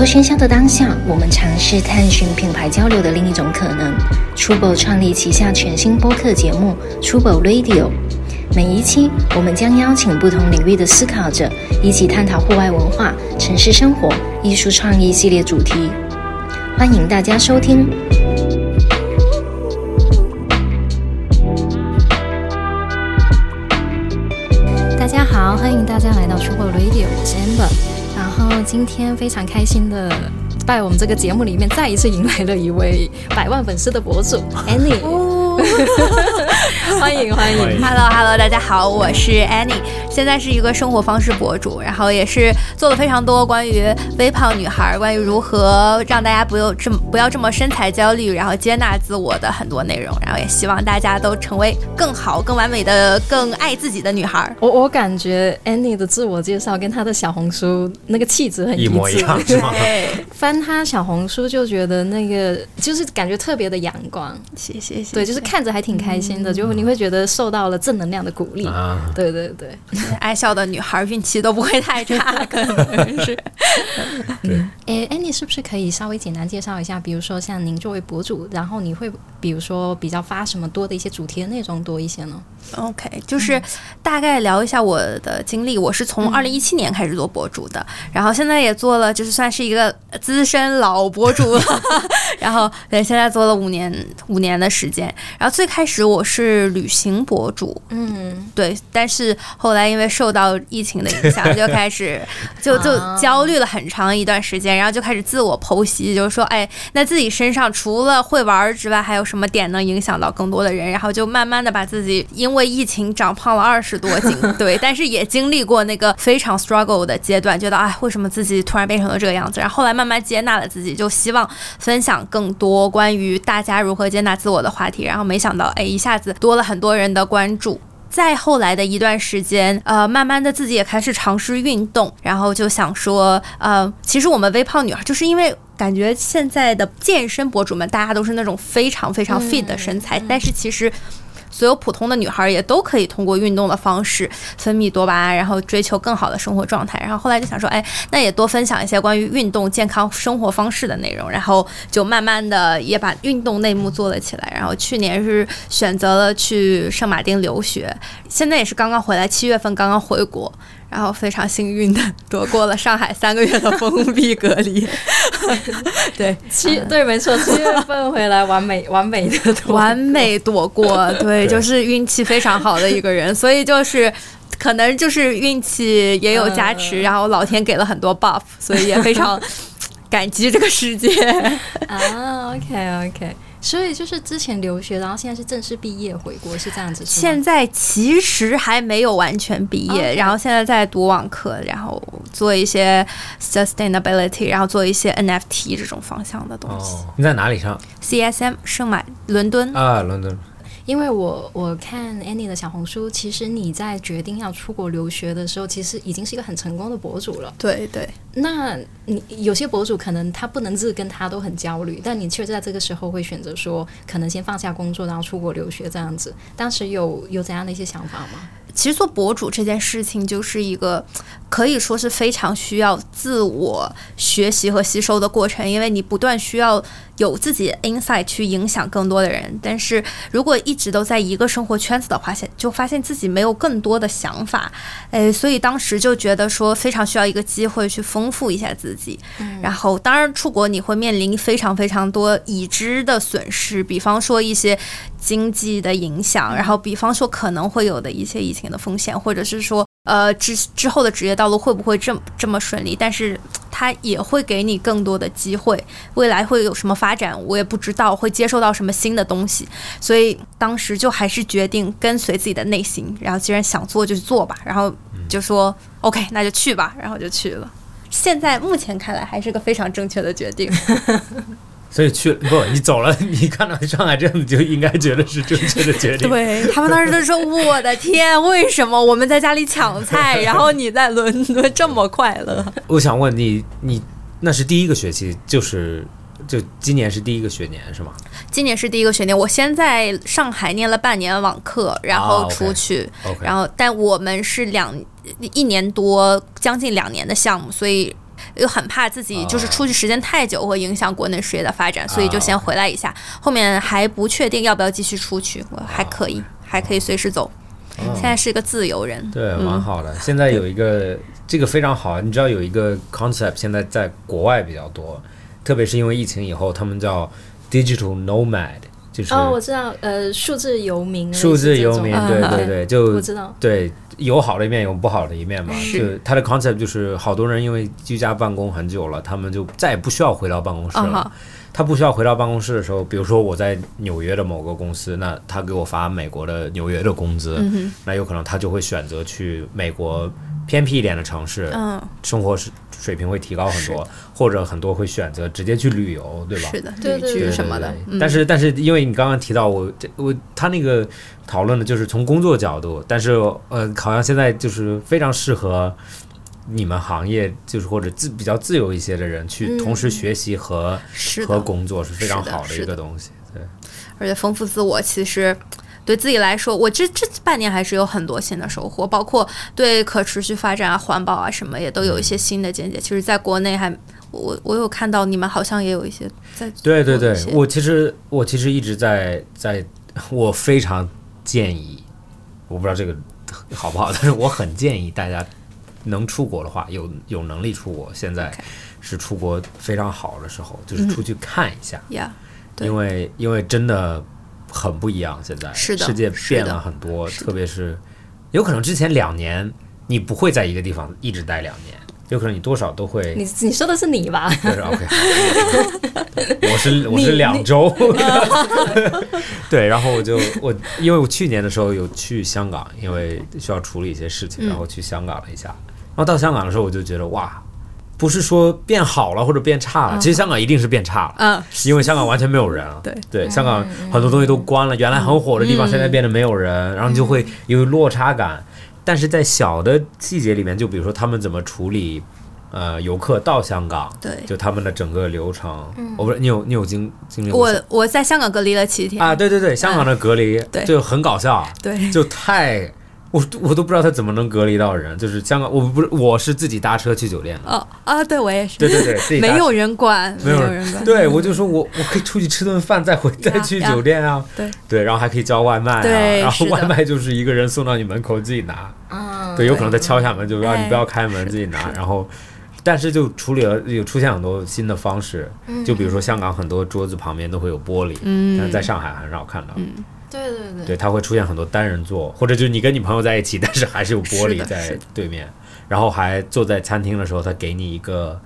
络喧嚣的当下，我们尝试探寻品牌交流的另一种可能。Trouble 创立旗下全新播客节目 Trouble Radio，每一期我们将邀请不同领域的思考者，一起探讨户外文化、城市生活、艺术创意系列主题。欢迎大家收听。今天非常开心的，在我们这个节目里面再一次迎来了一位百万粉丝的博主 Annie。欢迎欢迎，Hello Hello，大家好，我是 Annie，现在是一个生活方式博主，然后也是做了非常多关于微胖女孩，关于如何让大家不用这么不要这么身材焦虑，然后接纳自我的很多内容，然后也希望大家都成为更好、更完美的、更爱自己的女孩。我 我感觉 Annie 的自我介绍跟她的小红书那个气质很一模一样，是吗？翻她小红书就觉得那个就是感觉特别的阳光，谢谢，对，就是看着还挺开心的，就你会觉得受到了正能量的鼓励。对对对，爱笑的女孩运气都不会太差，可能是。对，哎，Annie 是不是可以稍微简单介绍一下？比如说像您作为博主，然后你会比如说比较发什么多的一些主题的内容多一些呢？OK，就是大概聊一下我的经历。我是从二零一七年开始做博主的，然后现在也做了，就是算是一个资深老博主了。然后对，现在做了五年五年的时间。然后最开始我是旅行博主，嗯，对。但是后来因为受到疫情的影响，就开始 就就焦虑了很长一段时间，然后就开始自我剖析，就是说，哎，那自己身上除了会玩之外，还有什么点能影响到更多的人？然后就慢慢的把自己因为为疫情长胖了二十多斤，对，但是也经历过那个非常 struggle 的阶段，觉得哎，为什么自己突然变成了这个样子？然后后来慢慢接纳了自己，就希望分享更多关于大家如何接纳自我的话题。然后没想到，哎，一下子多了很多人的关注。再后来的一段时间，呃，慢慢的自己也开始尝试运动，然后就想说，呃，其实我们微胖女孩就是因为感觉现在的健身博主们，大家都是那种非常非常 fit 的身材，但是其实。所有普通的女孩也都可以通过运动的方式分泌多巴胺，然后追求更好的生活状态。然后后来就想说，哎，那也多分享一些关于运动、健康生活方式的内容。然后就慢慢的也把运动内幕做了起来。然后去年是选择了去圣马丁留学，现在也是刚刚回来，七月份刚刚回国。然后非常幸运的躲过了上海三个月的封闭隔离，对。七对没错，七月份回来完美完美的躲完美躲过，对，就是运气非常好的一个人，所以就是可能就是运气也有加持，然后老天给了很多 buff，所以也非常感激这个世界。啊。OK OK。所以就是之前留学，然后现在是正式毕业回国，是这样子。现在其实还没有完全毕业，然后现在在读网课，然后做一些 sustainability，然后做一些 NFT 这种方向的东西。你在哪里上？CSM 圣马伦敦啊，伦敦。因为我我看 Annie 的小红书，其实你在决定要出国留学的时候，其实已经是一个很成功的博主了。对对，那你有些博主可能他不能自跟他都很焦虑，但你却在这个时候会选择说，可能先放下工作，然后出国留学这样子。当时有有怎样的一些想法吗？其实做博主这件事情就是一个可以说是非常需要自我学习和吸收的过程，因为你不断需要有自己 insight 去影响更多的人。但是如果一直都在一个生活圈子的话，现就发现自己没有更多的想法，哎，所以当时就觉得说非常需要一个机会去丰富一下自己。然后当然出国你会面临非常非常多已知的损失，比方说一些经济的影响，然后比方说可能会有的一些疫情。的风险，或者是说，呃，之之后的职业道路会不会这么这么顺利？但是它也会给你更多的机会，未来会有什么发展，我也不知道，会接受到什么新的东西。所以当时就还是决定跟随自己的内心，然后既然想做就去做吧，然后就说 OK，那就去吧，然后就去了。现在目前看来还是个非常正确的决定。所以去不，你走了，你看到上海这样子就应该觉得是正确的决定。对他们当时都说：“我的天，为什么我们在家里抢菜，然后你在伦敦这么快乐？”我想问你，你那是第一个学期，就是就今年是第一个学年是吗？今年是第一个学年，我先在上海念了半年网课，然后出去，然后但我们是两一年多，将近两年的项目，所以。又很怕自己就是出去时间太久会影响国内事业的发展，所以就先回来一下。后面还不确定要不要继续出去，我还可以，还可以随时走。现在是一个自由人，对，蛮好的。现在有一个这个非常好，你知道有一个 concept 现在在国外比较多，特别是因为疫情以后，他们叫 digital nomad，就是哦，我知道，呃，数字游民，数字游民，对对对，就我知道，对，有好的一面，有不好的一面嘛。是就它的 concept 就是好多人因为居家办公很久了，他们就再也不需要回到办公室了。他不需要回到办公室的时候，比如说我在纽约的某个公司，那他给我发美国的纽约的工资，嗯那有可能他就会选择去美国偏僻一点的城市，嗯，生活水水平会提高很多，或者很多会选择直接去旅游，对吧？是的，对对对什么的但是但是因为你刚刚提到我这我他那个讨论的就是从工作角度，但是呃好像现在就是非常适合你们行业就是或者自比较自由一些的人去嗯同时学习和、和工作是非常好的一个东西。对，而且丰富自我，其实对自己来说，我这这半年还是有很多新的收获，包括对可持续发展啊、环保啊什么，也都有一些新的见解。其实，在国内还我我有看到你们好像也有一些在对对对我其实我其实一直在在，我非常建议，我不知道这个好不好，但是我很建议大家能出国的话，有有能力出国，现在是出国非常好的时候，就是出去看一下，因为因为真的很不一样，现在是的世界变了很多，特别是有可能之前两年你不会在一个地方一直待两年。有可能你多少都会你你说的是你吧？就是 OK，我是我是两周 对，然后我就我因为我去年的时候有去香港，因为需要处理一些事情，然后去香港了一下，然后到香港的时候我就觉得哇，不是说变好了或者变差了，其实香港一定是变差了，嗯，因为香港完全没有人。了。对对，香港很多东西都关了，原来很火的地方现在变得没有人，然后你就会有落差感。但是在小的细节里面，就比如说他们怎么处理，呃，游客到香港，对。就他们的整个流程，我不是你有你有经经历过我我在香港隔离了七天。啊？对对对，香港的隔离对。就很搞笑，对。就太。我我都不知道他怎么能隔离到人，就是香港，我不是我是自己搭车去酒店的，哦啊，对我也是，对对对，自己没有人管，没有人管，对，我就说我我可以出去吃顿饭，再回再去酒店啊。对对，然后还可以叫外卖啊，然后外卖就是一个人送到你门口自己拿。啊，对，有可能他敲下门就让哎你不要开门，自己拿。然后，但是就处理了有出现很多新的方式，就比如说香港很多桌子旁边都会有玻璃，嗯但是在上海很少看到。对对对。对，它会出现很多单人座，或者就是你跟你朋友在一起，但是还是有玻璃在对面，然后还坐在餐厅的时候，他给你一个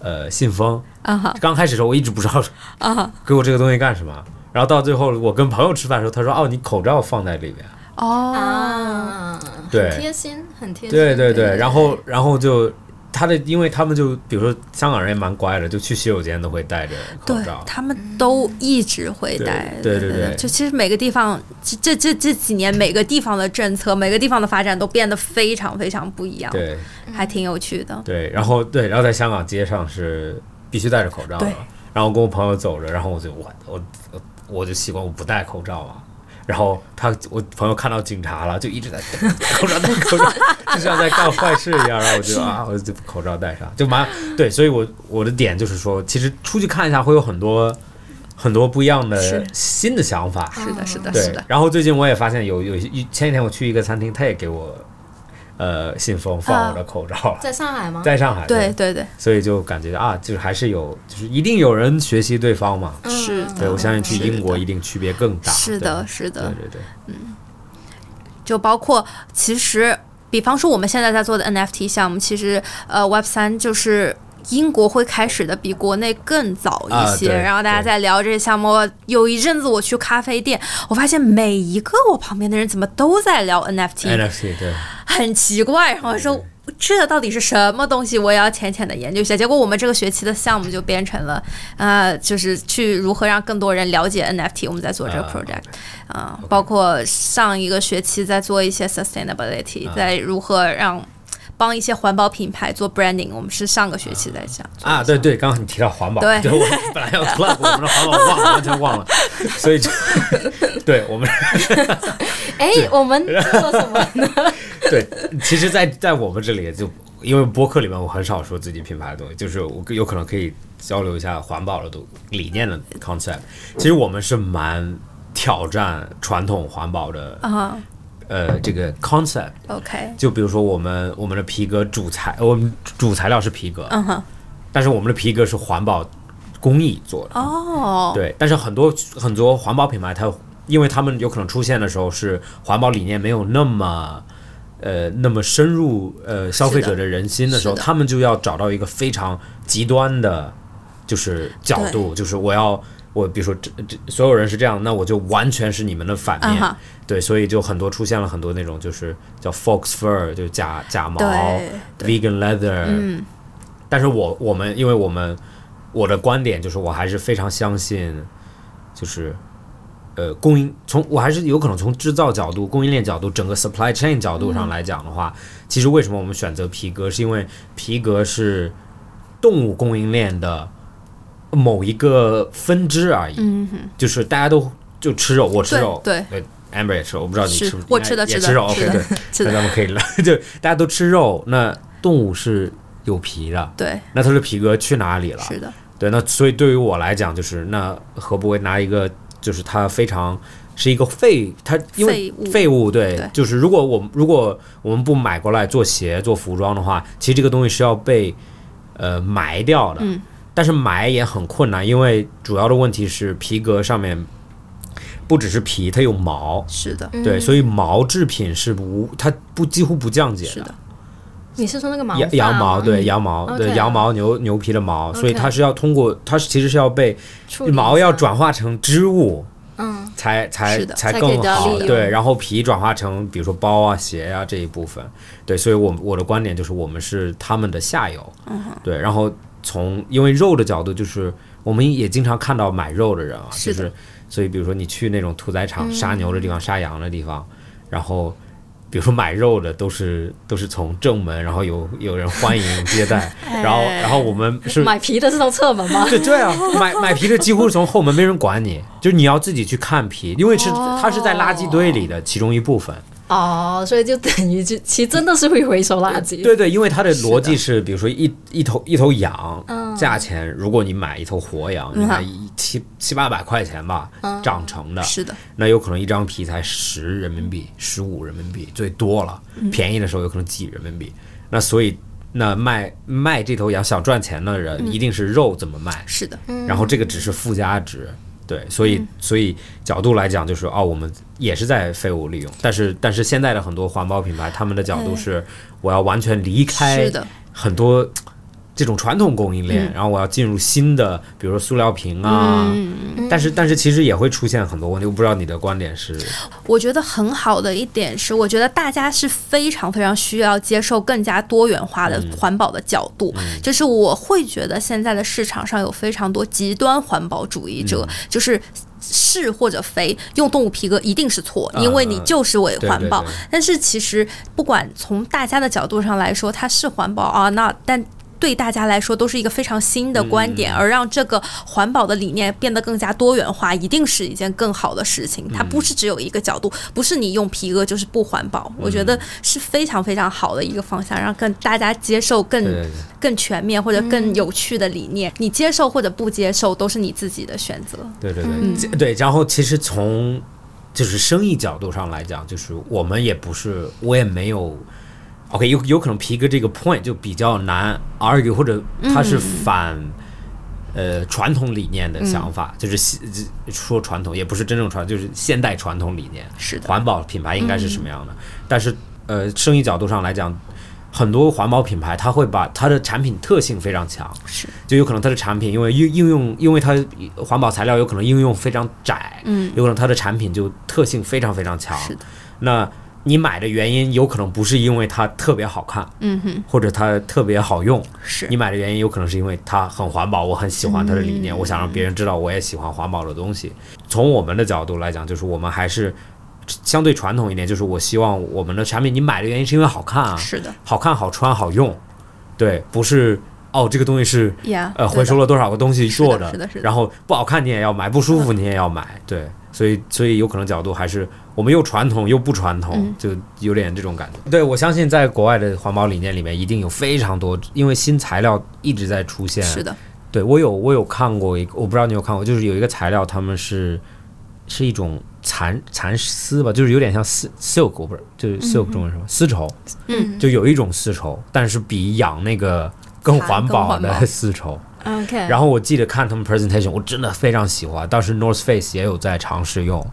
呃信封。啊哈。刚开始的时候我一直不知道啊哈。给我这个东西干什么，然后到最后我跟朋友吃饭的时候，他说哦，你口罩放在里面。哦，啊，对。很贴心，很贴心，对对对，然后然后就他的，因为他们就比如说香港人也蛮乖的，就去洗手间都会戴着口对罩。他们都一直会戴，对对对对就其实每个地方，这这这这几年每个地方的政策，每个地方的发展都变得非常非常不一样，对还挺有趣的。对，然后对，然后在香港街上是必须戴着口罩的对，然后跟我朋友走着，然后我就我我我我就习惯我不戴口罩嘛。然后他，我朋友看到警察了，就一直在戴口罩，戴口罩，就像在干坏事一样。然后我就啊，我就把口罩戴上，就马上对。所以我我的点就是说，其实出去看一下会有很多很多不一样的新的想法。是的，是的，对是的，，然后最近我也发现有有一前几天我去一个餐厅，他也给我呃信封放我的口罩了，在上海吗？在上海对，对对，所以就感觉啊，就是还是有，就是一定有人学习对方嘛。嗯是的对，我相信去英国一定区别更大。是的，是，的，对对对，嗯就包括其实，比方说我们现在在做的 NFT 项目，其实呃 Web 三就是。英国会开始的比国内更早一些，啊然后大家在聊这个项目。有一阵子我去咖啡店，我发现每一个我旁边的人怎么都在聊 NFT，NFC 对，很奇怪。然后我说这到底是什么东西？我也要浅浅的研究一下。结果我们这个学期的项目就变成了，呃，就是去如何让更多人了解 NFT。我们在做这个啊 project，啊、包括上一个学期在做一些 sustainability，、啊在如何让。帮一些环保品牌做 branding，我们是上个学期在讲啊，对对，刚刚你提到环保，对。我本来要 plug 我们的环保，忘了，完全忘了，所以就 对我们哎，我们做什么呢？对，其实在，在我们这里就因为播客里面我很少说自己品牌的东西，就是我有可能可以交流一下环保的东理念的 concept。其实我们是蛮挑战传统环保的啊呃这个 concept。，OK，就比如说我们我们的皮革主材，我们主材料是皮革，嗯哼，但是我们的皮革是环保工艺做的。哦，对，但是很多很多环保品牌它，因为他们有可能出现的时候是环保理念没有那么。呃，那么深入呃消费者的人心的时候，他们就要找到一个非常极端的，就是角度，就是我要我比如说这这所有人是这样，那我就完全是你们的反面，对，所以就很多出现了很多那种就是叫 fox fur，就是假假毛，vegan leather，嗯，但是我我们因为我们我的观点就是我还是非常相信，就是呃供应从我还是有可能从制造角度、供应链角度、整个 supply chain 角度上来讲的话，其实为什么我们选择皮革，是因为皮革是动物供应链的某一个分支而已，嗯哼，就是大家都就吃肉，我吃肉，对对，Amber 也吃，我不知道你吃不，我吃的吃的也吃肉，OK 对，那咱们可以了，就大家都吃肉，那动物是有皮的，对，那它的皮革去哪里了？是的，对，那所以对于我来讲，就是那何不为拿一个，就是它非常是一个废，它因为废物。废物，对，对。就是如果我们如果我们不买过来做鞋做服装的话，其实这个东西是要被呃埋掉的，嗯但是买也很困难，因为主要的问题是皮革上面不只是皮，它有毛。是的，对，所以毛制品是无，它不几乎不降解是的，你是说那个毛羊羊毛，对嗯。羊毛，对羊毛牛牛皮的毛，所以它是要通过，它是其实是要被毛要转化成织物，嗯。才才才更好。对，然后皮转化成比如说包啊、鞋啊这一部分，对，所以我我的观点就是我们是他们的下游，嗯对，然后从因为肉的角度，就是我们也经常看到买肉的人啊，是就是所以比如说你去那种屠宰场杀牛的地方、杀羊的地方，然后。比如说买肉的都是都是从正门，然后有有人欢迎接待，然后然后我们是买皮的是从侧门吗？对对啊，买 买皮的几乎是从后门，没人管你，就是你要自己去看皮，因为是它是在垃圾堆里的其中一部分。哦，所以就等于就其实真的是会回收垃圾。对对，因为它的逻辑是，比如说一一头一头羊，嗯价钱如果你买一头活羊，你看一七七八百块钱吧，嗯。长成的，是的，那有可能一张皮才十人民币、十五人民币最多了，便宜的时候有可能几人民币。那所以那卖卖这头羊想赚钱的人，一定是肉怎么卖，是的，然后这个只是附加值。对，所以所以角度来讲，就是哦，我们也是在废物利用，但是但是现在的很多环保品牌，他们的角度是我要完全离开，很多这种传统供应链，然后我要进入新的，比如说塑料瓶啊，但是但是其实也会出现很多问题，我不知道你的观点是，我觉得很好的一点是，我觉得大家是非常非常需要接受更加多元化的环保的角度。就是我会觉得现在的市场上有非常多极端环保主义者，就是。是或者非，用动物皮革一定是错，因为你就是伪环保。对对对但是其实不管从大家的角度上来说，它是环保啊，那但。对大家来说都是一个非常新的观点，而让这个环保的理念变得更加多元化，一定是一件更好的事情。它不是只有一个角度，不是你用皮革就是不环保。我觉得是非常非常好的一个方向，让更大家接受更对对对更全面或者更有趣的理念。你接受或者不接受都是你自己的选择。对对对、对，然后其实从就是生意角度上来讲，就是我们也不是，我也没有。OK，有有可能皮哥这个 point 就比较难 argue，或者它是反、呃传统理念的想法，就是西说传统也不是真正传，就是现代传统理念。是的环保品牌应该是什么样的？但是呃，生意角度上来讲，很多环保品牌它会把它的产品特性非常强，是就有可能它的产品因为应应用，因为它环保材料有可能应用非常窄，嗯，有可能它的产品就特性非常非常强。是的，那你买的原因有可能不是因为它特别好看，嗯哼，或者它特别好用，是你买的原因有可能是因为它很环保，我很喜欢它的理念，嗯我想让别人知道我也喜欢环保的东西。从我们的角度来讲，就是我们还是相对传统一点，就是我希望我们的产品你买的原因是因为好看啊，是的，好看、好穿、好用，对，不是哦，这个东西是呀，呃回收了多少个东西做是的是的是的。然后不好看你也要买，不舒服你也要买，对，所以所以有可能角度还是我们又传统又不传统，嗯。就有点这种感觉。对我相信在国外的环保理念里面一定有非常多，因为新材料一直在出现，是的，对我有我有看过一个，我不知道你有看过，就是有一个材料，他们是是一种蚕蚕丝吧，就是有点像丝 silk，我不是就是 silk 中文什么、丝绸，嗯，就有一种丝绸，但是比养那个更环保的丝绸。OK，然后我记得看他们 presentation，我真的非常喜欢。当时 North Face 也有在尝试用，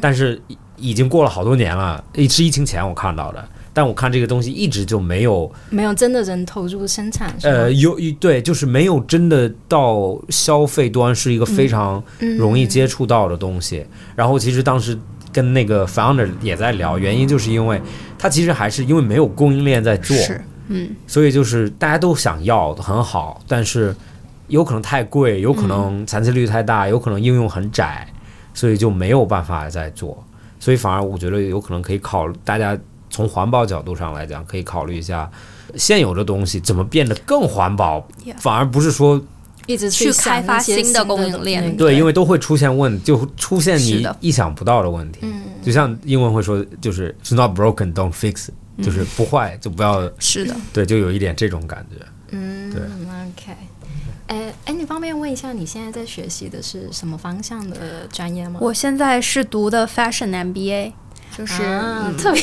但是已已经过了好多年了，是疫情前我看到的。但我看这个东西一直就没有没有真的人投入生产，呃，有一对，就是没有真的到消费端是一个非常容易接触到的东西。然后其实当时跟那个 founder 也在聊，原因就是因为他其实还是因为没有供应链在做，是，嗯，所以就是大家都想要很好，但是有可能太贵，有可能残次率太大，有可能应用很窄，所以就没有办法再做。所以反而我觉得有可能可以考，大家从环保角度上来讲，可以考虑一下现有的东西怎么变得更环保反而不是说一直去开发新的供应链对，因为都会出现问，就出现你意想不到的问题。就像英文会说，就是 "It's not broken, don't fix"，it", 就是不坏就不要是的。对，就有一点这种感觉。嗯对，OK。哎哎，你方便问一下，你现在在学习的是什么方向的专业吗？我现在是读的 Fashion MBA，就是、啊嗯特别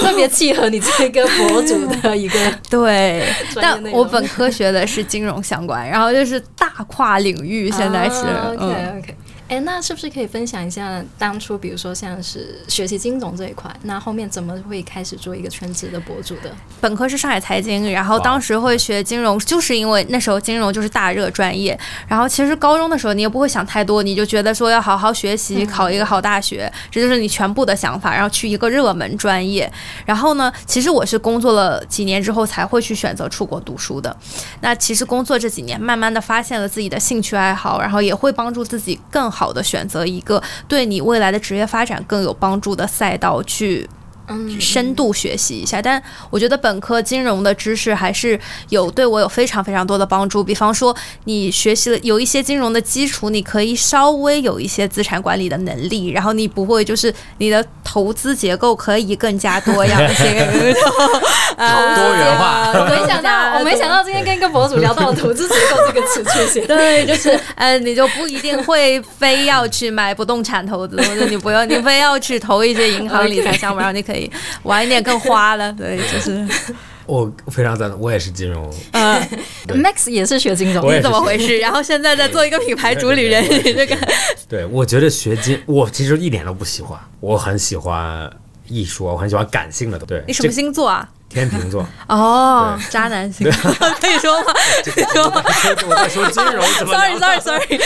特别契合你这个博主的 一个对，但我本科学的是金融相关，然后就是大跨领域，现在是。OK OK。哎，那是不是可以分享一下当初，比如说像是学习金融这一块，那后面怎么会开始做一个全职的博主的？本科是上海财经，然后当时会学金融，就是因为那时候金融就是大热专业。然后其实高中的时候你也不会想太多，你就觉得说要好好学习，考一个好大学，这就是你全部的想法，然后去一个热门专业。然后呢，其实我是工作了几年之后才会去选择出国读书的。那其实工作这几年，慢慢的发现了自己的兴趣爱好，然后也会帮助自己更好好的选择一个对你未来的职业发展更有帮助的赛道去嗯，深度学习一下。但我觉得本科金融的知识还是有对我有非常非常多的帮助。比方说，你学习了有一些金融的基础，你可以稍微有一些资产管理的能力，然后你不会就是你的投资结构可以更加多样性。呃多元化我没想到，我没想到今天跟一个博主聊到了投资结构这个词出现。对，就是呃，你就不一定会非要去买不动产投资，或者你不要你非要去投一些银行理财项目，然后你可以玩一点更花了。对，就是我非常赞同，我也是金融，呃，Max 也是学金融的，我也是怎么回事？然后现在在做一个品牌主理人，你这个对我觉得学金，我其实一点都不喜欢，我很喜欢艺术，我很喜欢感性的东西。对，你什么星座啊？这天秤座。哦，渣男星座 可以说吗？可以说吗？我在说金融，，sorry，sorry，sorry。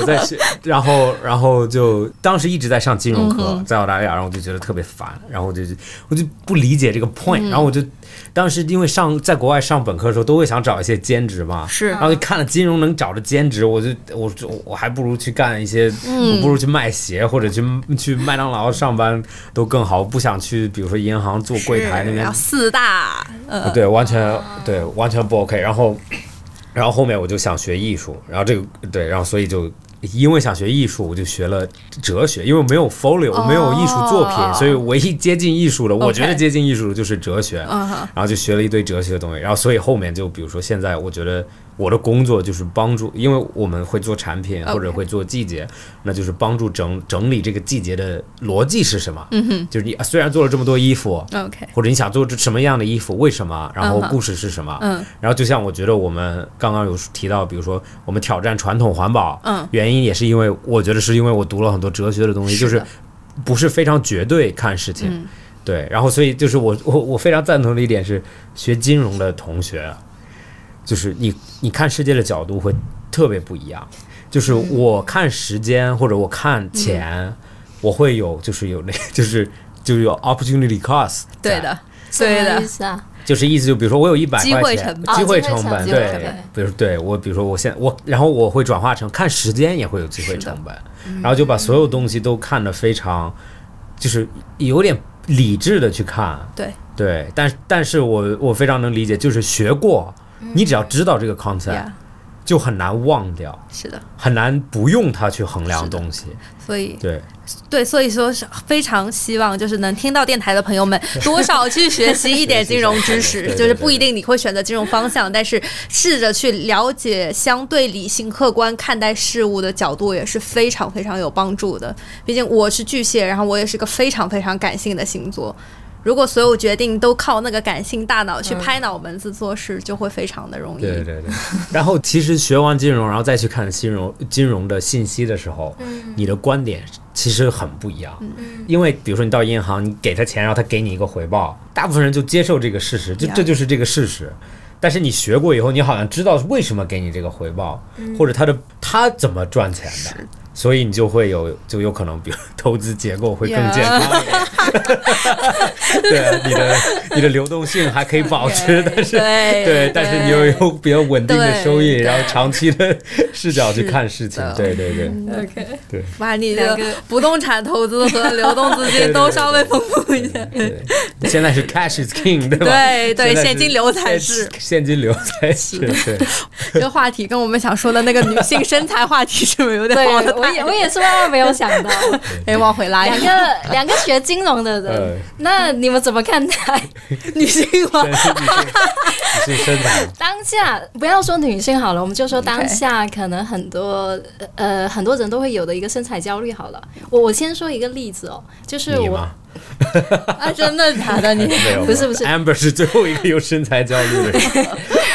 我在学，然后然后就当时一直在上金融课，嗯在澳大利亚，然后我就觉得特别烦，然后我就我就不理解这个嗯。point，、然后我就当时因为上在国外上本科的时候都会想找一些兼职嘛，是。然后就看了金融能找着兼职，我就我就我还不如去干一些，嗯我不如去卖鞋或者去去麦当劳上班都更好，我不想去比如说银行做柜台那边。四大，呃，对，完全对，完全不 OK。然后，然后后面我就想学艺术，然后这个对，然后所以就因为想学艺术，我就学了哲学，因为我没有 folio，我没有艺术作品，哦。所以唯一接近艺术的，我觉得接近艺术的就是哲学。然后就学了一堆哲学的东西，然后所以后面就比如说现在，我觉得我的工作就是帮助，因为我们会做产品或者会做季节，那就是帮助整整理这个季节的逻辑是什么。嗯哼。就是你虽然做了这么多衣服，，OK，或者你想做什么样的衣服，为什么，然后故事是什么，嗯。然后就像我觉得我们刚刚有提到，比如说我们挑战传统环保，嗯。原因也是因为我觉得是因为我读了很多哲学的东西，就是不是非常绝对看事情，嗯。对，然后所以就是我我我非常赞同的一点是，学金融的同学啊，就是你你看世界的角度会特别不一样，就是嗯。我看时间或者我看钱，我会有就是有那 就是就是有 opportunity cost，对的，对的意，思啊？就是意思就比如说我有一百机块钱会成本机会哦机会成本，对，比如对我比如说我现我然后我会转化成看时间也会有机会成本，然后就把所有东西都看得非常就是有点理智的去看，对。对，但但是我我非常能理解，就是学过你只要知道这个 concept，、Yeah，就很难忘掉，是的，很难不用它去衡量东西。所以对，对，所以说是非常希望就是能听到电台的朋友们 多少去学习一点金融知对识，就是不一定你会选择金融方向，但是试着去了解相对理性、客观看待事物的角度也是非常非常有帮助的。毕竟我是巨蟹，然后我也是个非常非常感性的星座。如果所有决定都靠那个感性大脑去拍脑门子做事，就会非常的容易。对对对。然后其实学完金融，然后再去看金融金融的信息的时候，你的观点其实很不一样。因为比如说你到银行，你给他钱，然后他给你一个回报，大部分人就接受这个事实，就这就是这个事实。但是你学过以后，你好像知道为什么给你这个回报，或者他的他怎么赚钱的。所以你就会有，就有可能，比如投资结构会更健康。一点。对，你的你的流动性还可以保持，但是对对，但是你又有比较稳定的收益，然后长期的视角去看事情，对对对。OK，对。把你的不动产投资和流动资金都稍微丰富一点。对。现在是 cash is king，对吧？对对现金流才是。现现金流才是，对这个话题跟我们想说的那个女性身材话题是不是有点我也 我也是万万没有想到，哎，往回拉一两，个两个学金融的人嗯，那你们怎么看待女性吗？女性女性身材，当下？不要说女性好了，我们就说当下可能很多呃很多人都会有的一个身材焦虑好了。我我先说一个例子哦，就是我？啊，真的假的？你，不是不是，Amber 是最后一个有身材焦虑的人。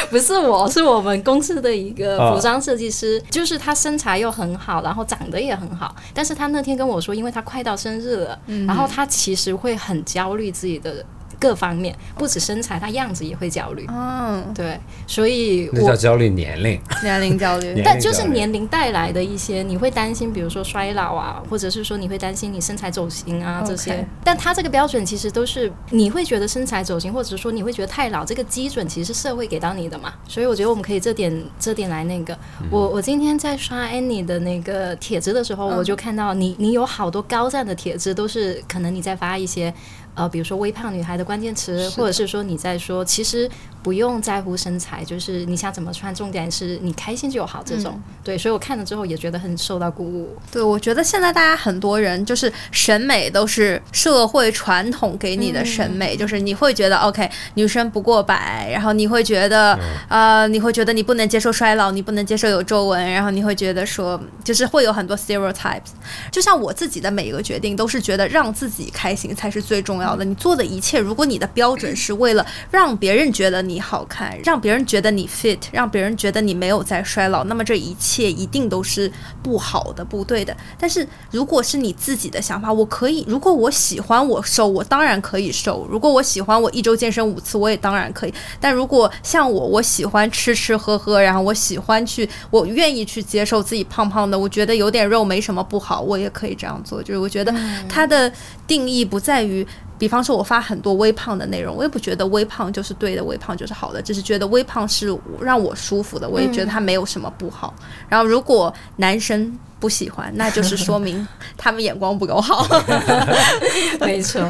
不是我，是我们公司的一个啊。服装设计师，就是他身材又很好，然后长得也很好，但是他那天跟我说，因为他快到生日了，然后他其实会很焦虑自己的各方面，不止身材，他样子也会焦虑。嗯，对，所以那叫焦虑年龄，年龄焦虑。但就是年龄带来的一些，你会担心，比如说衰老啊，或者是说你会担心你身材走形啊这些。但他这个标准其实都是你会觉得身材走形，或者是说你会觉得太老，这个基准其实是社会给到你的嘛。所以我觉得我们可以这点这点来那个。我我今天在刷 Annie 的那个帖子的时候，我就看到你你有好多高赞的帖子，都是可能你在发一些。呃，比如说微胖女孩的关键词，或者是说你在说，其实不用在乎身材，就是你想怎么穿，重点是你开心就好。这种、对，所以我看了之后也觉得很受到鼓舞。对，我觉得现在大家很多人就是审美都是社会传统给你的审美，就是你会觉得 OK，女生不过百，然后你会觉得、呃，你会觉得你不能接受衰老，你不能接受有皱纹，然后你会觉得说，就是会有很多 stereotypes。就像我自己的每一个决定，都是觉得让自己开心才是最重要的。你做的一切，如果你的标准是为了让别人觉得你好看，让别人觉得你 fit，让别人觉得你没有在衰老，那么这一切一定都是不好的、不对的。但是如果是你自己的想法，我可以，如果我喜欢我瘦，我当然可以瘦；如果我喜欢我一周健身五次，我也当然可以。但如果像我，我喜欢吃吃喝喝，然后我喜欢去，我愿意去接受自己胖胖的，我觉得有点肉没什么不好，我也可以这样做。就是我觉得它的定义不在于。比方说，我发很多微胖的内容，我也不觉得微胖就是对的，微胖就是好的，只是觉得微胖是让我舒服的，我也觉得它没有什么不好。然后，如果男生不喜欢，那就是说明他们眼光不够好。没错，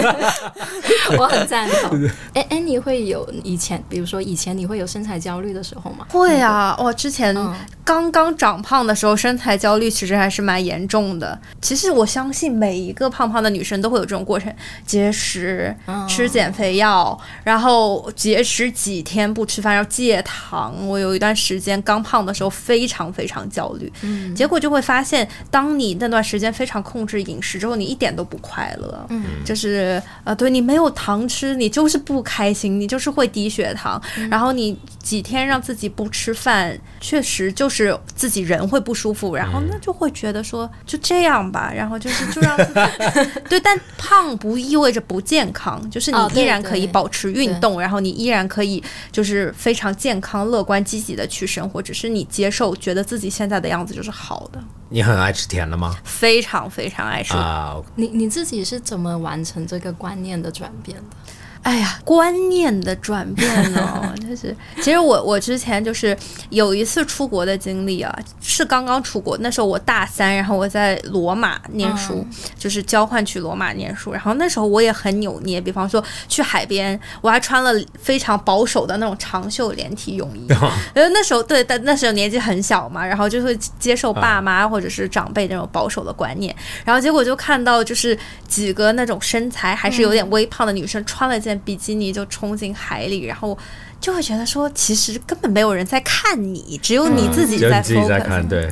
我很赞同。哎哎，你会有以前，比如说以前你会有身材焦虑的时候吗？会啊，我之前嗯刚刚长胖的时候，身材焦虑其实还是蛮严重的。其实我相信每一个胖胖的女生都会有这种过程：节食、吃减肥药，然后节食几天不吃饭，然后戒糖。我有一段时间刚胖的时候非常非常焦虑，结果就会发现，当你那段时间非常控制饮食之后，你一点都不快乐。嗯，就是呃，对你没有糖吃，你就是不开心，你就是会低血糖。然后你几天让自己不吃饭，确实就是自己人会不舒服，然后那就会觉得说就这样吧，然后就是就让自己 对，但胖不意味着不健康，就是你依然可以保持运动，然后你依然可以就是非常健康、乐观、积极的去生活，只是你接受，觉得自己现在的样子就是好的，你很爱吃甜的吗？非常非常爱吃啊，你你自己是怎么完成这个观念的转变的？哎呀，观念的转变呢，就是其实我我之前就是有一次出国的经历啊，是刚刚出国，那时候我大三，然后我在罗马念书，就是交换去罗马念书，然后那时候我也很扭捏，比方说去海边，我还穿了非常保守的那种长袖连体泳衣，因为那时候对，但那时候年纪很小嘛，然后就会接受爸妈或者是长辈那种保守的观念，然后结果就看到就是几个那种身材还是有点微胖的女生穿了件比基尼就冲进海里，然后就会觉得说，其实根本没有人在看你，只有你自己在看，对，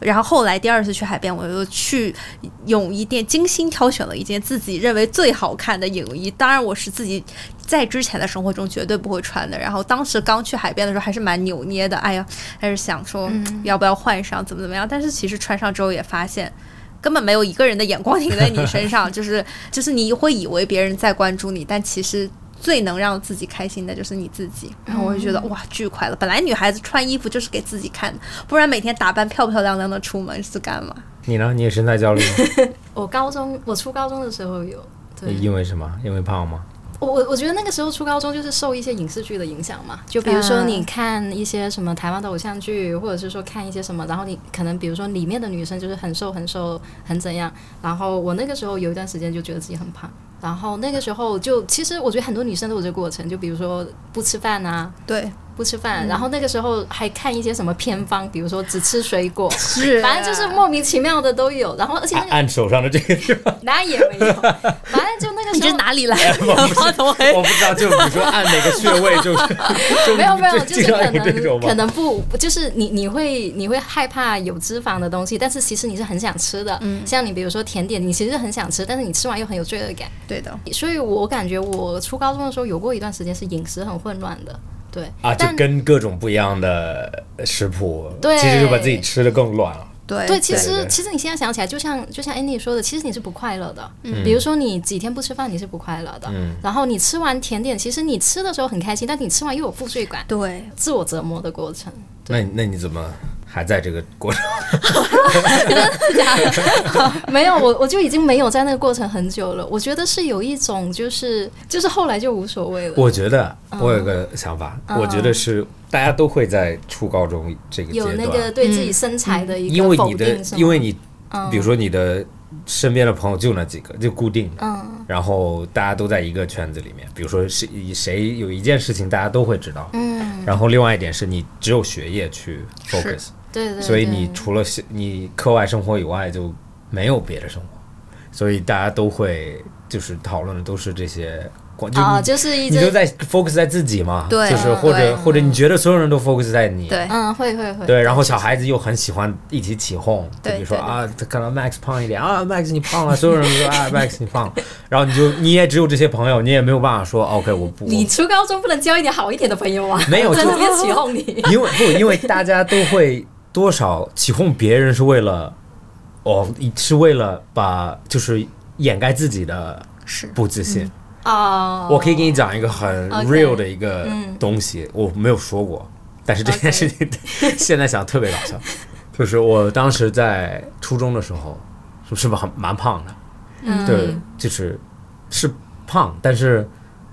然后后来第二次去海边，我又去泳衣店精心挑选了一件自己认为最好看的泳衣。当然，我是自己在之前的生活中绝对不会穿的。然后当时刚去海边的时候还是蛮扭捏的，哎呀，还是想说要不要换上，怎么怎么样。但是其实穿上之后也发现。根本没有一个人的眼光停在你身上，就是就是你会以为别人在关注你，但其实最能让自己开心的就是你自己。然后我就觉得哇，巨快乐！本来女孩子穿衣服就是给自己看的，不然每天打扮漂漂亮亮的出门是干嘛？你呢？你也身材焦虑吗？我高中，我初高中的时候有，对，因为什么？因为胖吗？我我我觉得那个时候初高中就是受一些影视剧的影响嘛，就比如说你看一些什么台湾的偶像剧，或者是说看一些什么，然后你可能比如说里面的女生就是很瘦很瘦很怎样，然后我那个时候有一段时间就觉得自己很胖，然后那个时候就其实我觉得很多女生都有这个过程，就比如说不吃饭啊，对，不吃饭，然后那个时候还看一些什么偏方，比如说只吃水果，是。反正就是莫名其妙的都有，然后而且那个按手上的这个是吧？哪也没有，反正就那个你这时候哪里来的？我不是，我不知道，就比如说按哪个穴位，就是 就没有没有，就就是可能可能不就是你你会你会害怕有脂肪的东西，但是其实你是很想吃的。嗯。像你比如说甜点，你其实很想吃，但是你吃完又很有罪恶感。对的，所以我感觉我初高中的时候有过一段时间是饮食很混乱的，对啊，就跟各种不一样的食谱，对其实就把自己吃的更乱了。对对，其实其实你现在想起来，就像就像 Andy 说的，其实你是不快乐的。嗯比如说你几天不吃饭，你是不快乐的。嗯然后你吃完甜点，其实你吃的时候很开心，但你吃完又有负罪感，对，自我折磨的过程。那那你怎么还在这个过程？没有，我我就已经没有在那个过程很久了。我觉得是有一种就是就是后来就无所谓了。我觉得嗯我有个想法，我觉得是大家都会在初高中这个阶段，有那个对自己身材的一因个否为你的定，因为你嗯比如说你的身边的朋友就那几个，就固定的，嗯然后大家都在一个圈子里面。比如说谁谁有一件事情，大家都会知道。嗯，然后另外一点是你只有学业去 focus，对对对，所以你除了是你课外生活以外就没有别的生活，所以大家都会就是讨论的都是这些关，就啊，你就是一直你就在 focus 在自己嘛，对。就是或者或者你觉得所有人都 focus 在你，对。嗯会会会。对，然后小孩子又很喜欢一起起哄，就比如说啊，他看到 Max 胖一点啊，Max 你胖了，所有人都说啊，Max 你胖，然后你就你也只有这些朋友，你也没有办法说 OK 我不，你初高中不能交一点好一点的朋友啊？没有就在那边起哄你。因为不因为大家都会多少起哄别人是为了哦，是为了把就是掩盖自己的是。不自信。哦，我可以给你讲一个很 real 的一个嗯。东西，我没有说过，但是这件事情 现在想特别搞笑，就是我当时在初中的时候，是是不是很蛮胖的？嗯。对，就是是胖，但是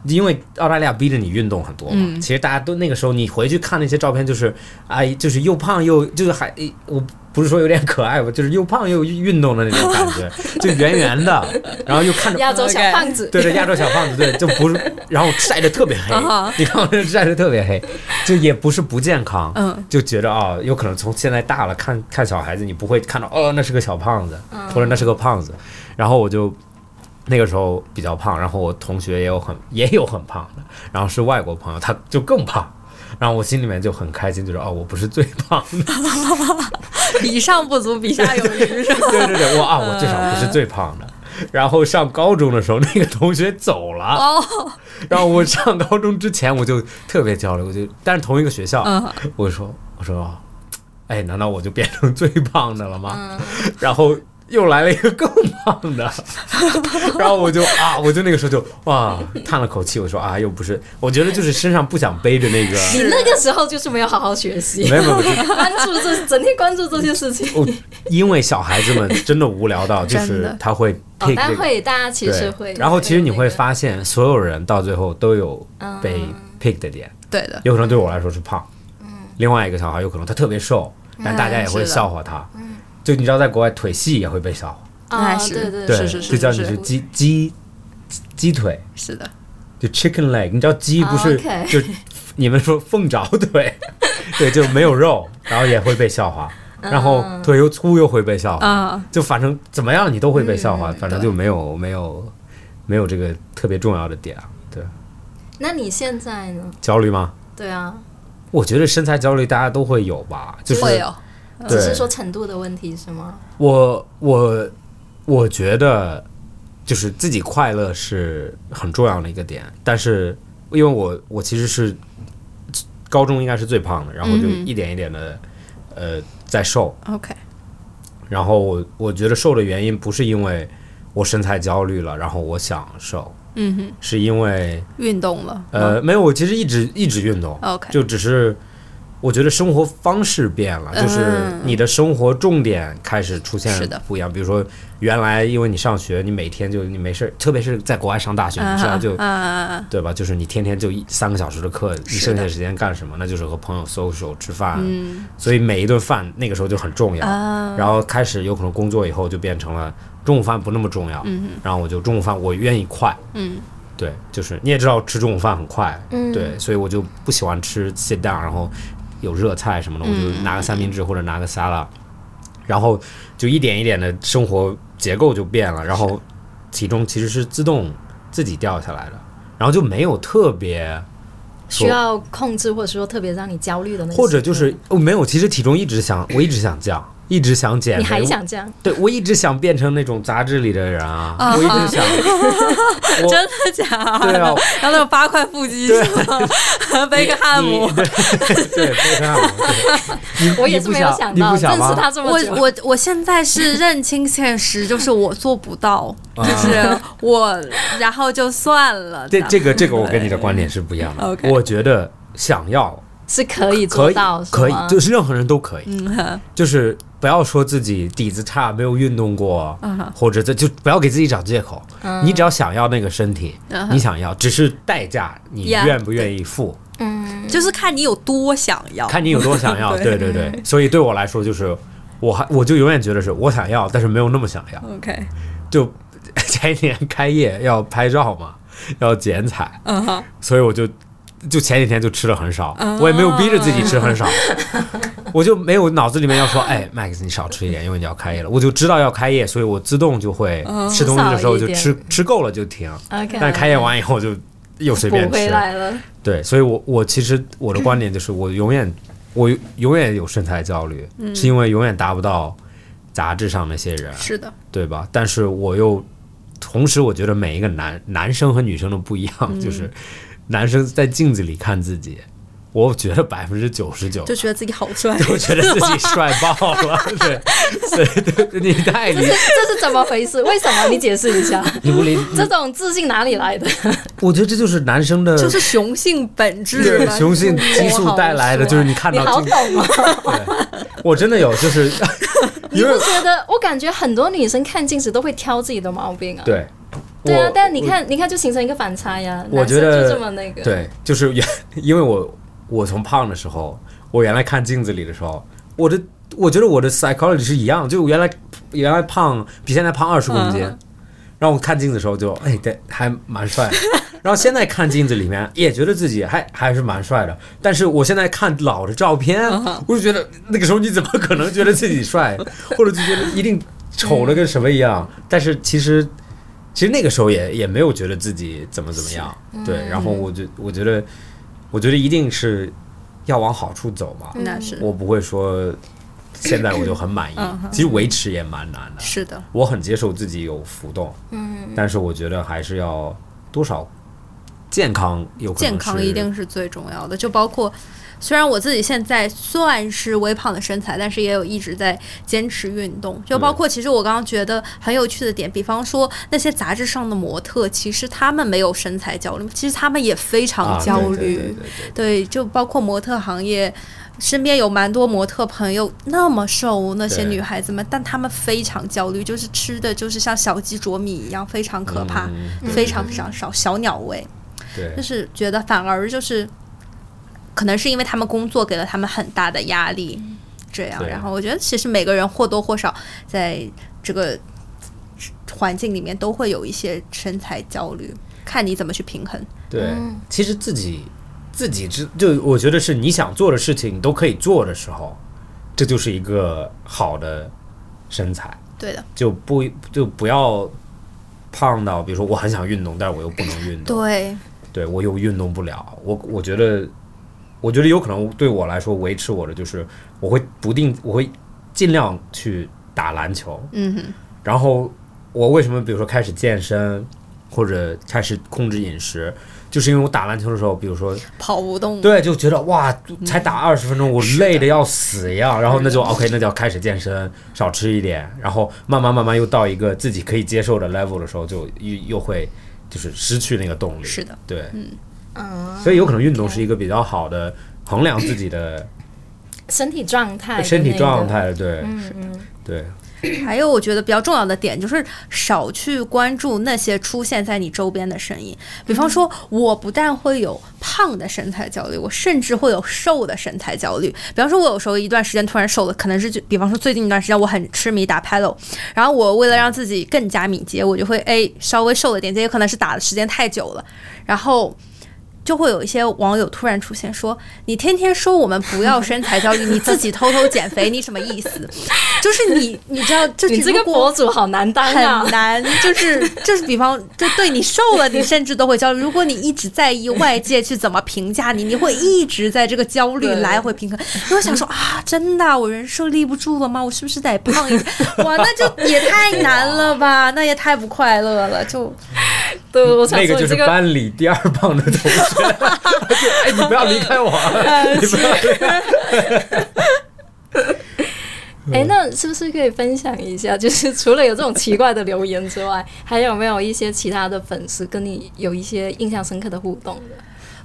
因为澳大利亚逼着你运动很多嘛，嗯。其实大家都那个时候你回去看那些照片，就是哎，就是又胖又就是还我不是说有点可爱吧，就是又胖又运动的那种感觉，就圆圆的，然后又看着 亚洲小胖子，对对，亚洲小胖子，对，就不是，然后晒得特别黑你看我这晒得特别黑，就也不是不健康，嗯，就觉得啊、有可能从现在大了看看小孩子，你不会看到哦，那是个小胖子，或者那是个胖子，然后我就那个时候比较胖，然后我同学也有很也有很胖的，然后是外国朋友，他就更胖。然后我心里面就很开心，就是哦，我不是最胖的，比上不足，比下有余，是吧？对对对，我啊，我至少不是最胖的。然后上高中的时候，那个同学走了，哦，然后我上高中之前我就特别焦虑，我就但是同一个学校，嗯我就说我说，哎，难道我就变成最胖的了吗？嗯 然后又来了一个更胖的，然后我就啊，我就那个时候就哇叹了口气，我说啊，又不是，我觉得就是身上不想背着那个，你那个时候就是没有好好学习，没有没有，关注这整天关注这些事情。我因为小孩子们真的无聊到，就是他会这个。但会，大家其实会。然后其实你会发现，所有人到最后都有被嗯。pick 的点，对的，有可能对我来说是胖，嗯。另外一个小孩有可能他特别瘦，但大家也会笑话他。就你知道，在国外腿细也会被笑话，啊，是对对对，是是是就叫你是。是鸡鸡鸡腿，是的，就 chicken leg，你知道鸡不哦是就你们说凤爪腿，对，就没有肉，然后也会被笑话，然后腿又粗又会被笑话，啊，就反正怎么样你都会被笑话，嗯反正就没有没有没有这个特别重要的点啊，对，那你现在呢？焦虑吗？对啊，我觉得身材焦虑大家都会有吧，就是会有，对只是说程度的问题是吗？我我我觉得就是自己快乐是很重要的一个点，但是因为我我其实是高中应该是最胖的，然后就一点一点的、呃在瘦，OK，然后我我觉得瘦的原因不是因为我身材焦虑了，然后我想瘦，嗯哼，是因为运动了，呃没有，我其实一直一直运动，，OK，就只是我觉得生活方式变了，就是嗯你的生活重点开始出现不一样。比如说，原来因为你上学，你每天就你没事儿，特别是在国外上大学，你知道就。啊，对吧？就是你天天就一三个小时的课，你剩下的时间干什么？那就是和朋友 social 吃饭，嗯。所以每一顿饭那个时候就很重要。啊，然后开始有可能工作以后就变成了中午饭不那么重要，嗯然后我就中午饭我愿意快，嗯。对，就是你也知道吃中午饭很快，嗯。对，所以我就不喜欢吃 sit down，然后有热菜什么的，我就拿个三明治或者拿个沙拉，然后就一点一点的生活结构就变了，然后体重其实是自动自己掉下来的，然后就没有特别需要控制，或者说特别让你焦虑的那种，或者就是哦没有，其实体重一直想我一直想降，一直想减肥，你还想这样？对我一直想变成那种杂志里的人啊，啊我一直想，我真的假的？对啊，然后那种八块腹肌是吗？贝克汉姆，对对贝克汉姆，对 我也是没有想到，不想认识他这么我久，我我现在是认清现实，就是我做不到，啊就是我，然后就算了。样这这个这个我跟你的观点是不一样的。我觉得想要是可以做到，可以就是任何人都可以，嗯。就是不要说自己底子差，没有运动过，嗯。或者这就不要给自己找借口。嗯。你只要想要那个身体，嗯。你想要，只是代价你愿不愿意付，嗯，就是看你有多想要。看你有多想要。对对对。对，所以对我来说就是。我还我就永远觉得是我想要，但是没有那么想要。OK，就 前一年开业要拍照嘛，要剪彩，嗯哼，所以我就就前几天就吃了很少，哦我也没有逼着自己吃很少，我就没有脑子里面要说，哎，Max 你少吃一点，因为你要开业。了，我就知道要开业，所以我自动就会哦吃东西的时候就吃吃够了就停。但开业完以后就又随便吃，对，所以我我其实我的观点就是我永远我永远有身材焦虑，嗯。是因为永远达不到杂志上那些人，是的，对吧？但是我又同时，我觉得每一个男男生和女生都不一样，嗯。就是男生在镜子里看自己，我觉得百分之九十九就觉得自己好帅。就觉得自己帅爆了，对，对对，你太理这是怎么回事？为什么？你解释一下，你不理，这种自信哪里来的？我觉得这就是男生的，就是雄性本质对，雄性激素带来的，就是你看你好到镜，懂啊。对，我真的有，就是你因为不觉得？我感觉很多女生看镜子都会挑自己的毛病啊。对。对啊我，但你看，你看就形成一个反差呀。我觉得就这么那个。，对，就是原 因为我我从胖的时候，我原来看镜子里的时候，我的我觉得我的 psychology 是一样，就原来原来胖比现在胖二十公斤，嗯然后我看镜子的时候就哎对还蛮帅，然后现在看镜子里面也觉得自己还还是蛮帅的，但是我现在看老的照片，嗯我就觉得那个时候你怎么可能觉得自己帅，或者就觉得一定丑的跟什么一样，但是其实。其实那个时候也也没有觉得自己怎么怎么样，对，然后我觉我觉得，我觉得一定是要往好处走嘛，那是。我不会说现在我就很满意其实维持也蛮难的，是的，我很接受自己有浮动，嗯，但是我觉得还是要多少健康有健康一定是最重要的，就包括。虽然我自己现在算是微胖的身材，但是也有一直在坚持运动。就包括其实我刚刚觉得很有趣的点，比方说那些杂志上的模特，其实他们没有身材焦虑，其实他们也非常啊焦虑。对对对对对对，就包括模特行业，身边有蛮多模特朋友那么瘦，那些女孩子们，但她们非常焦虑，就是吃的就是像小鸡啄米一样，非常可怕，嗯非常非常少小鸟胃，对。就，是觉得反而就是，可能是因为他们工作给了他们很大的压力，这样。然后我觉得其实每个人或多或少在这个环境里面都会有一些身材焦虑，看你怎么去平衡。对嗯，其实自己自己知，就我觉得是你想做的事情你都可以做的时候，这就是一个好的身材，对的，就不就不要胖到，比如说我很想运动，但是我又不能运动，对，对我又运动不了，我我觉得，我觉得有可能对我来说维持我的就是我会不定，我会尽量去打篮球，嗯哼，然后我为什么比如说开始健身或者开始控制饮食，就是因为我打篮球的时候，比如说跑不动。对，就觉得哇，才打二十分钟，我累的要死一样，然后那就 OK，那就要开始健身，少吃一点，然后慢慢慢慢又到一个自己可以接受的 level 的时候，就又又会就是失去那个动力。是的，对，嗯，所以有可能运动是一个比较好的衡量自己的身体状态身体状态，对。嗯嗯，对还有我觉得比较重要的点就是少去关注那些出现在你周边的声音。比方说，我不但会有胖的身材焦虑，我甚至会有瘦的身材焦虑。比方说，我有时候一段时间突然瘦了，可能是就比方说最近一段时间我很痴迷打 paddle，然后我为了让自己更加敏捷，我就会诶稍微瘦了点，这也可能是打的时间太久了，然后。就会有一些网友突然出现说：“你天天说我们不要身材焦虑，你自己偷偷减肥，你什么意思？就是你，你知道，就你这个博主好难当啊很！难，就是就是，比方就对你瘦了，你甚至都会焦虑。如果你一直在意外界去怎么评价你，你会一直在这个焦虑来回平衡。你会想说啊，真的啊，我人设立不住了吗？我是不是得胖一点？哇，那就也太难了吧，那也太不快乐了。就对，我想那个就是班里第二棒的同学，就哎，你不要离开我，你不要离开。哎，那是不是可以分享一下？就是除了有这种奇怪的留言之外，还有没有一些其他的粉丝跟你有一些印象深刻的互动的？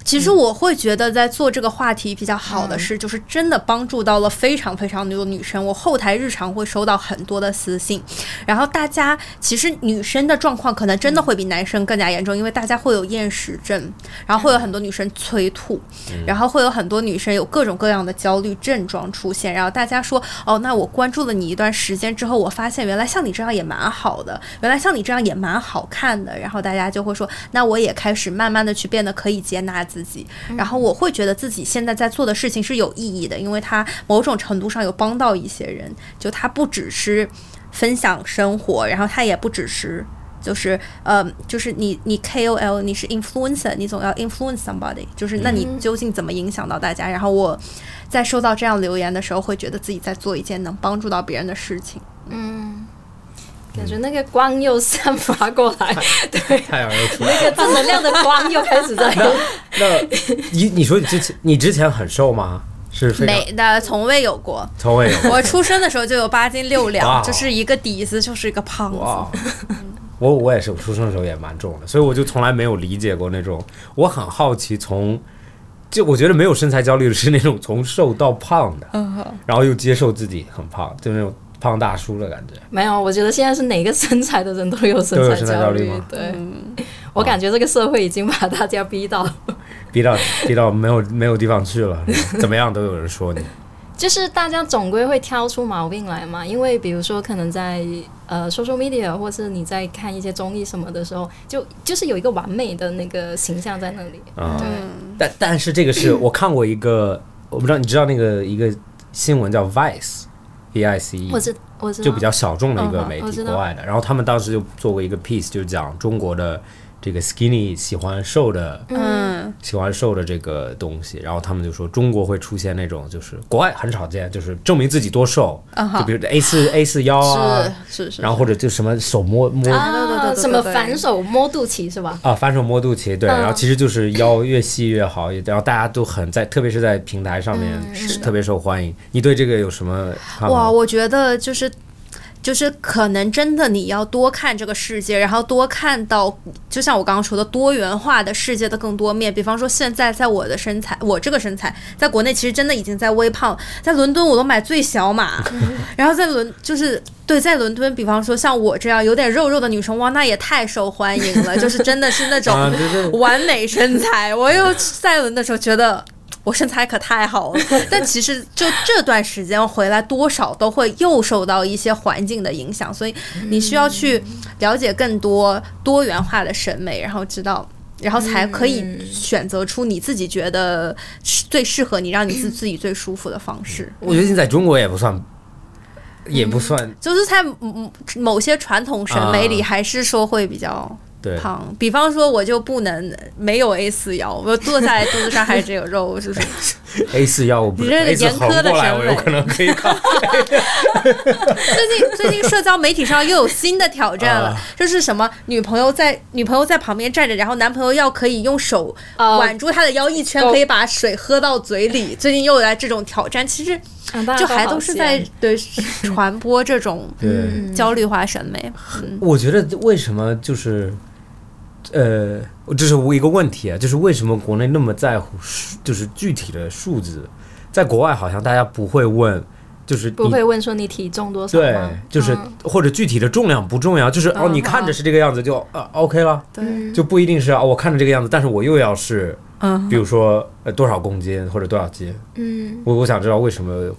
其实我会觉得，在做这个话题比较好的是，就是真的帮助到了非常非常多的女生。我后台日常会收到很多的私信，然后大家其实女生的状况可能真的会比男生更加严重，因为大家会有厌食症，然后会有很多女生催吐，然后会有很多女生有各种各样的焦虑症状出现。然后大家说，哦，那我关注了你一段时间之后，我发现原来像你这样也蛮好的，原来像你这样也蛮好看的。然后大家就会说，那我也开始慢慢的去变得可以接纳自己。然后我会觉得自己现在在做的事情是有意义的，因为它某种程度上有帮到一些人。就它不只是分享生活，然后它也不只是。就是呃，就是你你 KOL 你是 influencer，你总要 influence somebody，就是那你究竟怎么影响到大家？然后我在收到这样留言的时候，会觉得自己在做一件能帮助到别人的事情。嗯，感觉那个光又散发过来，对，太阳又出那个正能量的光又开始在。那你你说你之前你之前很瘦吗？是没的，从未有过。从未有过我出生的时候就有八斤六两，哦就是一个底子就是一个胖子。哇，我我也是，我出生的时候也蛮重的，所以我就从来没有理解过那种。我很好奇从，就我觉得没有身材焦虑的是那种从瘦到胖的，然后又接受自己很胖，就那种胖大叔的感觉。没有，我觉得现在是哪个身材的人都有身材焦焦虑吗对，我感觉这个社会已经把大家逼到，逼到逼到没有没有地方去了，怎么样都有人说你。就是大家总归会挑出毛病来嘛。因为比如说，可能在呃 social media 或是你在看一些综艺什么的时候，就就是有一个完美的那个形象在那里。啊、对，但但是这个是我看过一个，我不知道你知道那个一个新闻叫 Vice，V I C E，我知我知，就比较小众的一个媒体，国外的。然后他们当时就做过一个 piece，就讲中国的这个 skinny 喜欢瘦的，嗯，喜欢瘦的这个东西。然后他们就说中国会出现那种，就是国外很少见，就是证明自己多瘦，嗯就比如 A 四 A 四腰啊，是是是，然后或者就什么手摸摸啊对对对什么反手摸肚脐是吧？啊，反手摸肚脐，对，嗯然后其实就是腰越细越好，然后大家都很在，特别是在平台上面嗯是特别受欢迎。你对这个有什么看法？哇，我觉得就是。就是可能真的你要多看这个世界，然后多看到，就像我刚刚说的多元化的世界的更多面。比方说，现在在我的身材，我这个身材，在国内其实真的已经在微胖，在伦敦我都买最小码，然后在伦就是对，在伦敦，比方说像我这样有点肉肉的女生，哇，那也太受欢迎了，就是真的是那种 完美身材。我又在伦的时候觉得。我身材可太好了，但其实就这段时间回来，多少都会又受到一些环境的影响，所以你需要去了解更多多元化的审美，然后知道，然后才可以选择出你自己觉得最适合你，让你自自己最舒服的方式。我觉得你在中国也不算，也不算就是在某某些传统审美里，还是说会比较对。胖。比方说，我就不能没有 A 四腰，我坐在肚子上还是有肉，是不是？A 四腰我不你这个严苛的审美我有可能可以考。最近最近社交媒体上又有新的挑战了啊，就是什么女朋友在女朋友在旁边站着，然后男朋友要可以用手哦挽住她的腰一圈，够可以把水喝到嘴里。最近又有来这种挑战，其实就还好都是在闲对传播这种对，焦虑化审美。嗯我觉得为什么就是，呃，这是我一个问题啊，就是为什么国内那么在乎数，就是具体的数字，在国外好像大家不会问，就是不会问说你体重多少对？，就是、嗯。或者具体的重量不重要，就是哦，嗯你看着是这个样子就呃 OK 了，对，就不一定是啊，我看着这个样子，但是我又要是嗯。比如说呃多少公斤或者多少斤，嗯，我我想知道为什么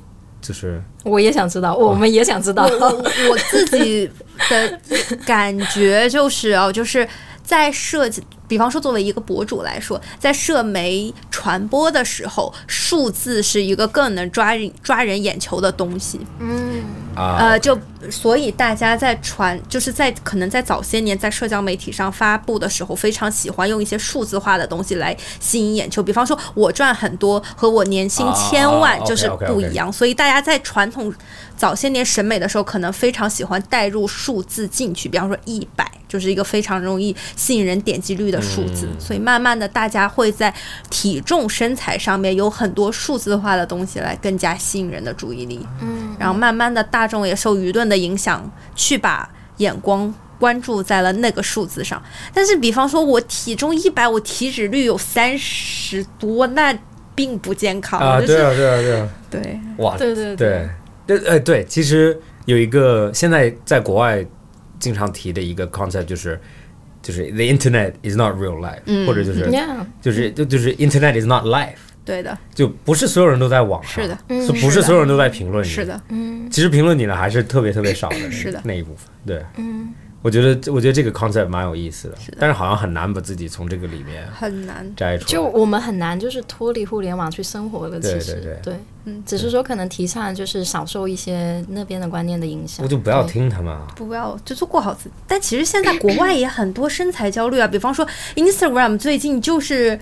就是我也想知道，我们也想知道。我自己的感觉就是哦，就是在设计，比方说作为一个博主来说，在社媒传播的时候，数字是一个更能抓人抓人眼球的东西。嗯，啊呃，就所以大家在传，就是在可能在早些年在社交媒体上发布的时候，非常喜欢用一些数字化的东西来吸引眼球。比方说，我赚很多和我年薪千万啊就是不一样。所以大家在传统早些年审美的时候，可能非常喜欢带入数字进去。比方说一百，就是一个非常容易吸引人点击率的数字。嗯所以慢慢的，大家会在体重、身材上面有很多数字化的东西来更加吸引人的注意力。嗯，然后慢慢的，大众也受舆论的影响，去把眼光关注在了那个数字上。但是，比方说我体重一百，我体脂率有三十多，那并不健康。啊，对啊，对啊，对啊，对哇，对对对，对，呃，对，其实有一个现在在国外经常提的一个 concept 就是，就是 the internet is not real life，、嗯或者就是、，Yeah，就是就就是 internet is not life，对的，就不是所有人都在网上，是的，嗯是不是所有人都在评论你？是，的，嗯其实评论你的还是特别特别少的，是的那一部分，对。嗯，我觉得，我觉得这个 concept 蛮有意思的，是的但是好像很难把自己从这个里面很难。摘出来。就我们很难就是脱离互联网去生活的，对其实对对嗯只是说可能提倡就是少受一些那边的观念的影响，我就不要。听他们啊。不要，就是过好自己。但其实现在国外也很多身材焦虑啊，比方说 Instagram 最近就是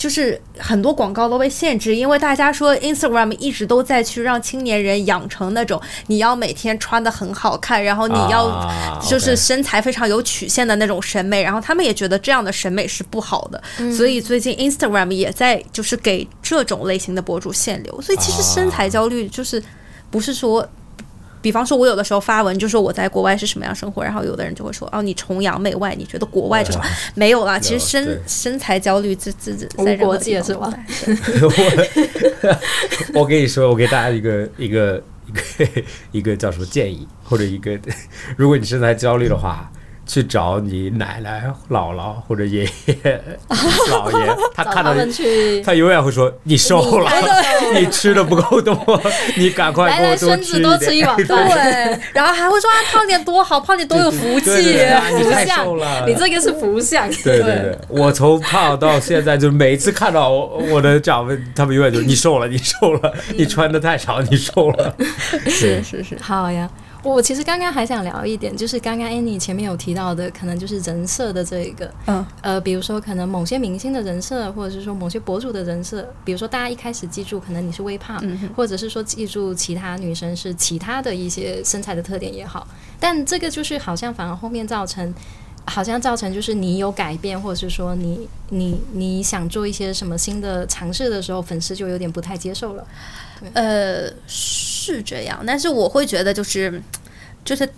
就是很多广告都被限制，因为大家说 Instagram 一直都在去让青年人养成那种你要每天穿的很好看，然后你要啊就是身材非常有曲线的那种审美，然后他们也觉得这样的审美是不好的，所以最近 Instagram 也在就是给这种类型的博主限流，所以其实身材焦虑就是不是说。比方说，我有的时候发文就说我在国外是什么样生活，然后有的人就会说，哦，你崇洋媚外，你觉得国外就是没有啦。其实身身材焦虑，自自己无在国界是吧 我？我跟你说，我给大家一个一个一个 一个叫什么建议，或者一个，如果你身材焦虑的话，去找你奶奶、姥姥或者爷爷、姥爷，他看到你，他永远会说你瘦了，你吃的不够多，你赶快给我来来，孙子多吃一碗饭。对，然后还会说啊，胖点多好，胖点多有福气。你太福相。瘦了，你这个是福相。对对对，我从胖到现在，就是每次看到我我的长辈，他们永远就是你瘦了，你瘦了，你穿的太少，你瘦了。是是是，好呀，我其实刚刚还想聊一点，就是刚刚 Annie 前面有提到的，可能就是人设的这一个，嗯呃，比如说可能某些明星的人设，或者是说某些博主的人设，比如说大家一开始记住可能你是微胖，嗯或者是说记住其他女生是其他的一些身材的特点也好，但这个就是好像反而后面造成。好像造成就是你有改变，或者是说你你你想做一些什么新的尝试的时候，粉丝就有点不太接受了。呃，是这样，但是我会觉得就是就是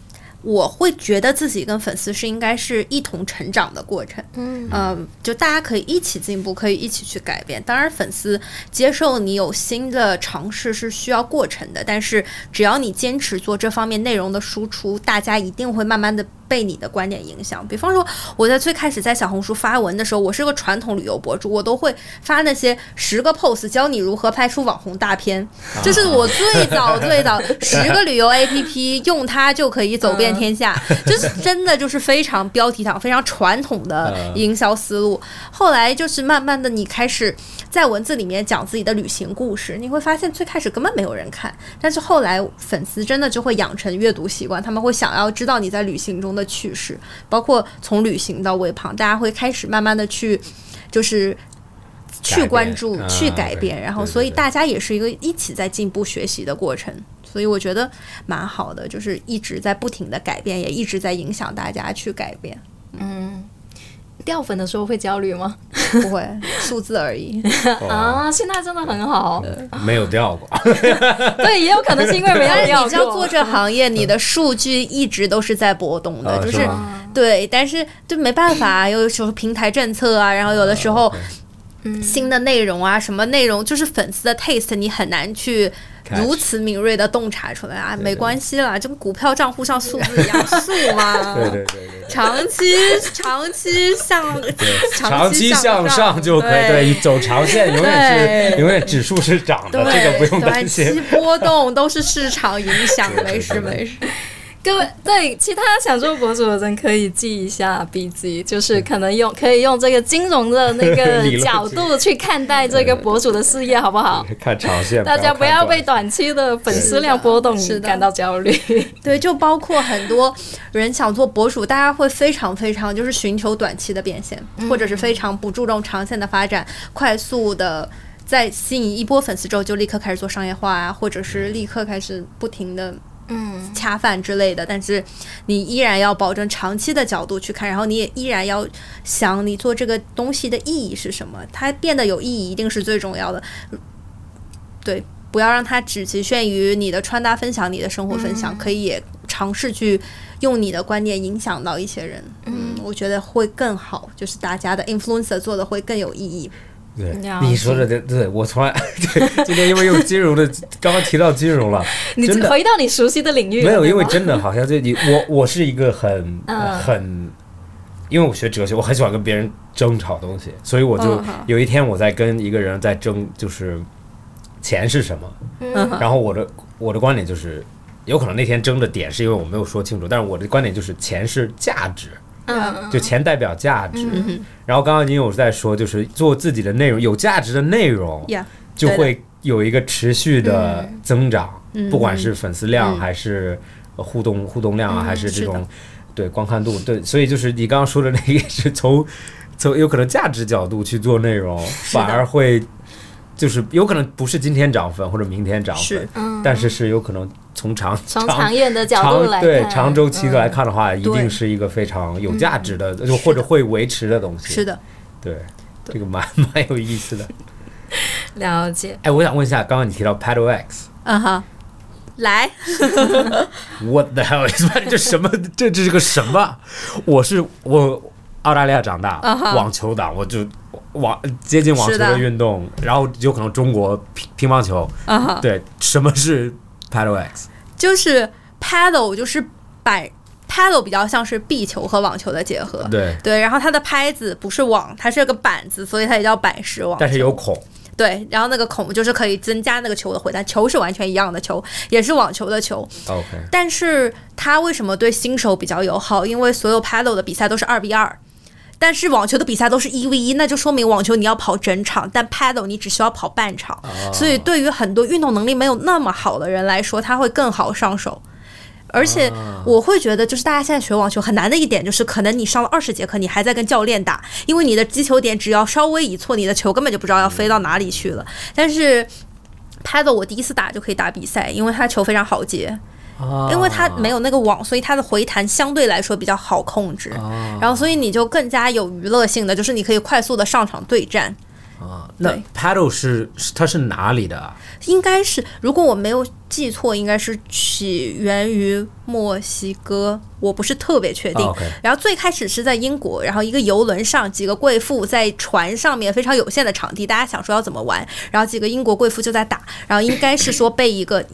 我会觉得自己跟粉丝是应该是一同成长的过程，嗯呃，就大家可以一起进步，可以一起去改变。当然，粉丝接受你有新的尝试是需要过程的，但是只要你坚持做这方面内容的输出，大家一定会慢慢的被你的观点影响。比方说，我在最开始在小红书发文的时候，我是个传统旅游博主，我都会发那些十个 pose 教你如何拍出网红大片，这是我最早最早十个旅游 APP 用它就可以走遍天下，就是真的就是非常标题党、非常传统的营销思路。后来就是慢慢的，你开始在文字里面讲自己的旅行故事，你会发现最开始根本没有人看，但是后来粉丝真的就会养成阅读习惯，他们会想要知道你在旅行中的趣事，包括从旅行到微胖，大家会开始慢慢的去就是。去关注，啊去改变，然后所以大家也是一个一起在进步学习的过程，所以我觉得蛮好的，就是一直在不停的改变，也一直在影响大家去改变，嗯，掉粉的时候会焦虑吗？不会 数字而已。啊，现在真的很好，没有掉过，对，也有可能是因为没有但是你知道做。这行业，你的数据一直都是在波动的，啊就是对，但是就没办法啊，有时候平台政策啊，然后有的时候新的内容啊，什么内容就是粉丝的 taste，你很难去如此敏锐的洞察出来啊，没关系啦，就跟股票账户上数字一样，数嘛，对对对对对。长期长期向长期向向上就可以，对，你走长线永远是对。永远指数是涨的，对，这个不用担短期心。波动都是市场影响，没事没事。各位对其他想做博主的人可以记一下笔记，就是可能用可以用这个金融的那个 角度去看待这个博主的事业，好不好？看长线，大家不要被短。期的粉丝量波动感到焦虑。对，就包括很多人想做博主，大家会非常非常就是寻求短期的变现，或者是非常不注重长线的发展，快速的在吸引一波粉丝之后就立刻开始做商业化啊，或者是立刻开始不停的嗯，恰饭之类的，但是你依然要保证长期的角度去看，然后你也依然要想你做这个东西的意义是什么，它变得有意义一定是最重要的。对，不要让它只局限于你的穿搭分享、你的生活分享，可以也尝试去用你的观念影响到一些人。嗯，我觉得会更好，就是大家的 influencer 做的会更有意义。对，你说的对，对我从来 对今天因为用金融的，刚刚提到金融了，你回到你熟悉的领域没有，因为真的好像就你我我是一个很 嗯。很，因为我学哲学，我很喜欢跟别人争吵东西，所以我就嗯有一天我在跟一个人在争，就是钱是什么，嗯然后我的我的观点就是，有可能那天争的点是因为我没有说清楚，但是我的观点就是钱是价值，嗯就钱代表价值。嗯然后刚刚您有在说，就是做自己的内容，有价值的内容就会有一个持续的增长，嗯。不管是粉丝量嗯。还是呃互动互动量啊，嗯还是这种对观看度，对，所以就是你刚刚说的那个是从从有可能价值角度去做内容，反而会就是有可能不是今天涨粉或者明天涨是粉，嗯，但是是有可能从长从长长远的角度来对长周期来嗯看的话，一定是一个非常有价值的，就或者会维持的东西。是的，对，这个蛮 蛮有意思的。了解。哎，我想问一下，刚刚你提到 Paddle X。嗯哈，来，What the hell is that？这什么？这这是个什么？我是我澳大利亚长大网球党，我就网接近网球的的运动，然后有可能中国乒乒乓球。嗯哈，对，什么是 Paddle X？就是 paddle 就是摆 paddle 比较像是壁球和网球的结合。对，对，然后它的拍子不是网，它是个板子，所以它也叫板式网。但是有孔。对，然后那个孔就是可以增加那个球的回弹，球是完全一样的球，也是网球的球。OK，但是它为什么对新手比较友好？因为所有 paddle 的比赛都是二比二。但是网球的比赛都是一 v 一，那就说明网球你要跑整场，但 paddle 你只需要跑半场，所以对于很多运动能力没有那么好的人来说，他会更好上手。而且我会觉得，就是大家现在学网球很难的一点，就是可能你上了二十节课，你还在跟教练打，因为你的击球点只要稍微一错，你的球根本就不知道要飞到哪里去了。但是 paddle 我第一次打就可以打比赛，因为它球非常好接，因为它没有那个网，所以它的回弹相对来说比较好控制。然后所以你就更加有娱乐性的，就是你可以快速的上场对战。那 paddle 是是它是哪里的啊？应该是，如果我没有记错，应该是起源于墨西哥，我不是特别确定。然后最开始是在英国，然后一个游轮上，几个贵妇在船上面非常有限的场地，大家想说要怎么玩，然后几个英国贵妇就在打，然后应该是说被一个。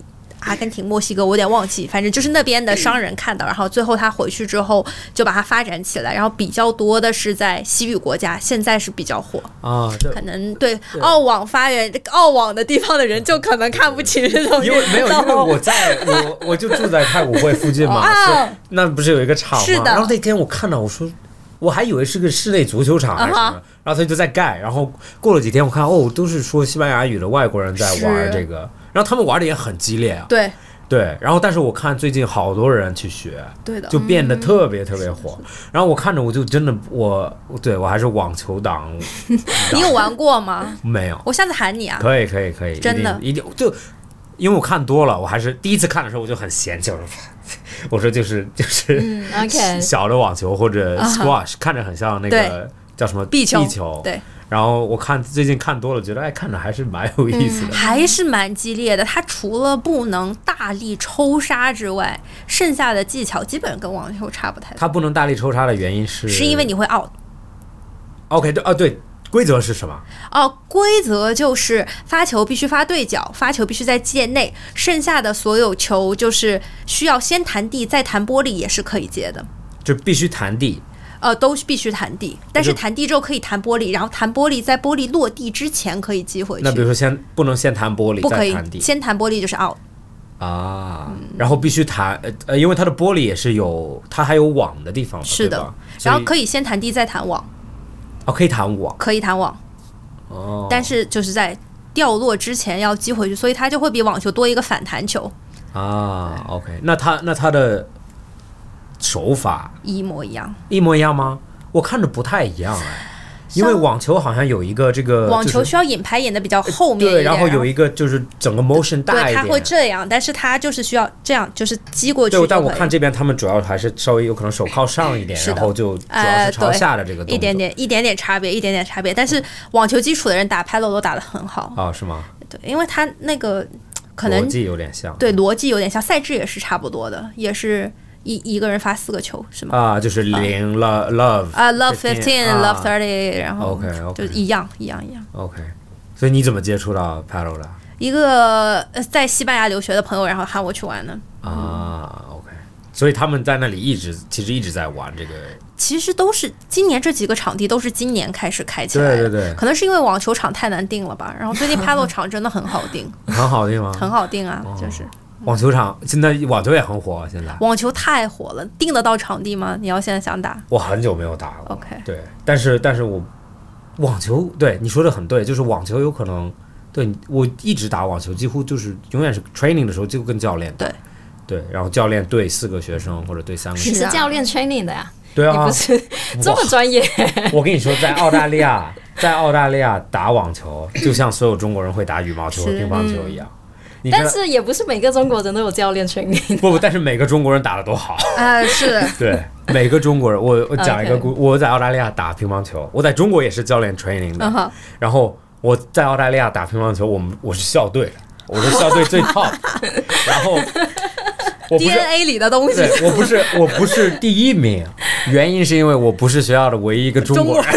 阿根廷、墨西哥，我有点忘记，反正就是那边的商人看到，然后最后他回去之后就把它发展起来，然后比较多的是在西域国家，现在是比较火。啊，这可能对澳网发源、澳网的地方的人就可能看不起这种因为没有，因为我在我我就住在太古汇附近嘛，那不是有一个场嘛？是然后那天我看到，我说我还以为是个室内足球场还是什么然后他就在盖。然后过了几天，我看哦，都是说西班牙语的外国人在玩这个，然后他们玩的也很激烈啊。对对，然后但是我看最近好多人去学，对的，就变得特别特别火。然后我看着我就真的我对我还是网球党，你有玩过吗？没有？我下次喊你啊。可以可以可以，真的一定一定就。因为我看多了，我还是第一次看的时候我就很嫌弃，我说，我说就是就是、小的网球或者 squash，、看着很像那个叫什么壁球，球。对，然后我看最近看多了，觉得哎，看着还是蛮有意思的。还是蛮激烈的。它除了不能大力抽杀之外，剩下的技巧基本跟网球差不太多。它不能大力抽杀的原因是是因为你会 out OK 对啊对，规则是什么？哦，规则就是发球必须发对角，发球必须在界内，剩下的所有球就是需要先弹地再弹玻璃也是可以接的。就必须弹地。呃，都必须弹地，但是弹地之后可以弹玻璃，然后弹玻璃在玻璃落地之前可以击回去。那比如说先不能先弹玻璃不可以先弹玻璃就是 out。啊，然后必须弹呃呃，因为它的玻璃也是有它还有网的地方嘛，是的，然后可以先弹地再弹网，哦可以弹网。可以弹网，哦，但是就是在掉落之前要击回去，所以它就会比网球多一个反弹球，啊，OK，那它那它的手法一模一样。一模一样吗？我看着不太一样哎，因为网球好像有一个这个网球需要引拍引的比较后面一对，然后有一个就是整个 motion 大对，一它会。这样，但是它就是需要这样，就是击过去对，但我看这边他们主要还是稍微有可能手靠上一点，然后就主要呃是朝下的这个动作一点点一点点差别，一点点差别。但是网球基础的人打 paddle 都打得很好，啊，是吗？对，因为他那个可能逻辑有点像。对逻辑有点像，赛制也是差不多的，也是一一个人发四个球是吗？啊，就是零 love love 啊，love fifteen, 啊 love thirty，然后 OK，OK 就一样一样一样。OK，所以你怎么接触到 paddle 的一个呃在西班牙留学的朋友，然后喊我去玩的。啊？OK，所以他们在那里一直其实一直在玩这个其实都是今年这几个场地都是今年开始开起来的，对对对可能是因为网球场太难订了吧。然后最近 paddle 场真的很好订，很好定吗。很好订啊，哦就是网球场现在网球也很火，现在网球太火了，订得到场地吗？你要现在想打我很久没有打了。，OK，对，但是但是我网球对你说的很对，就是网球有可能对我一直打网球，几乎就是永远是 training 的时候就跟教练打对对，然后教练对四个学生或者对三个学你生，是啊是教练 training 的呀，对啊你不，是 这么专业。我跟你说，在澳大利亚，在澳大利亚打网球，就像所有中国人会打羽毛球和乒乓球一样。但是也不是每个中国人都有教练 training。不不，但是每个中国人打的都好。啊，是 对，每个中国人，我我讲一个故我在澳大利亚打乒乓球，我在中国也是教练 training 的，嗯哼然后我在澳大利亚打乒乓球，我们我是校队的，我是校队最 top，然后。DNA 里的东西，我不是我不是第一名，原因是因为我不是学校的唯一一个中国人。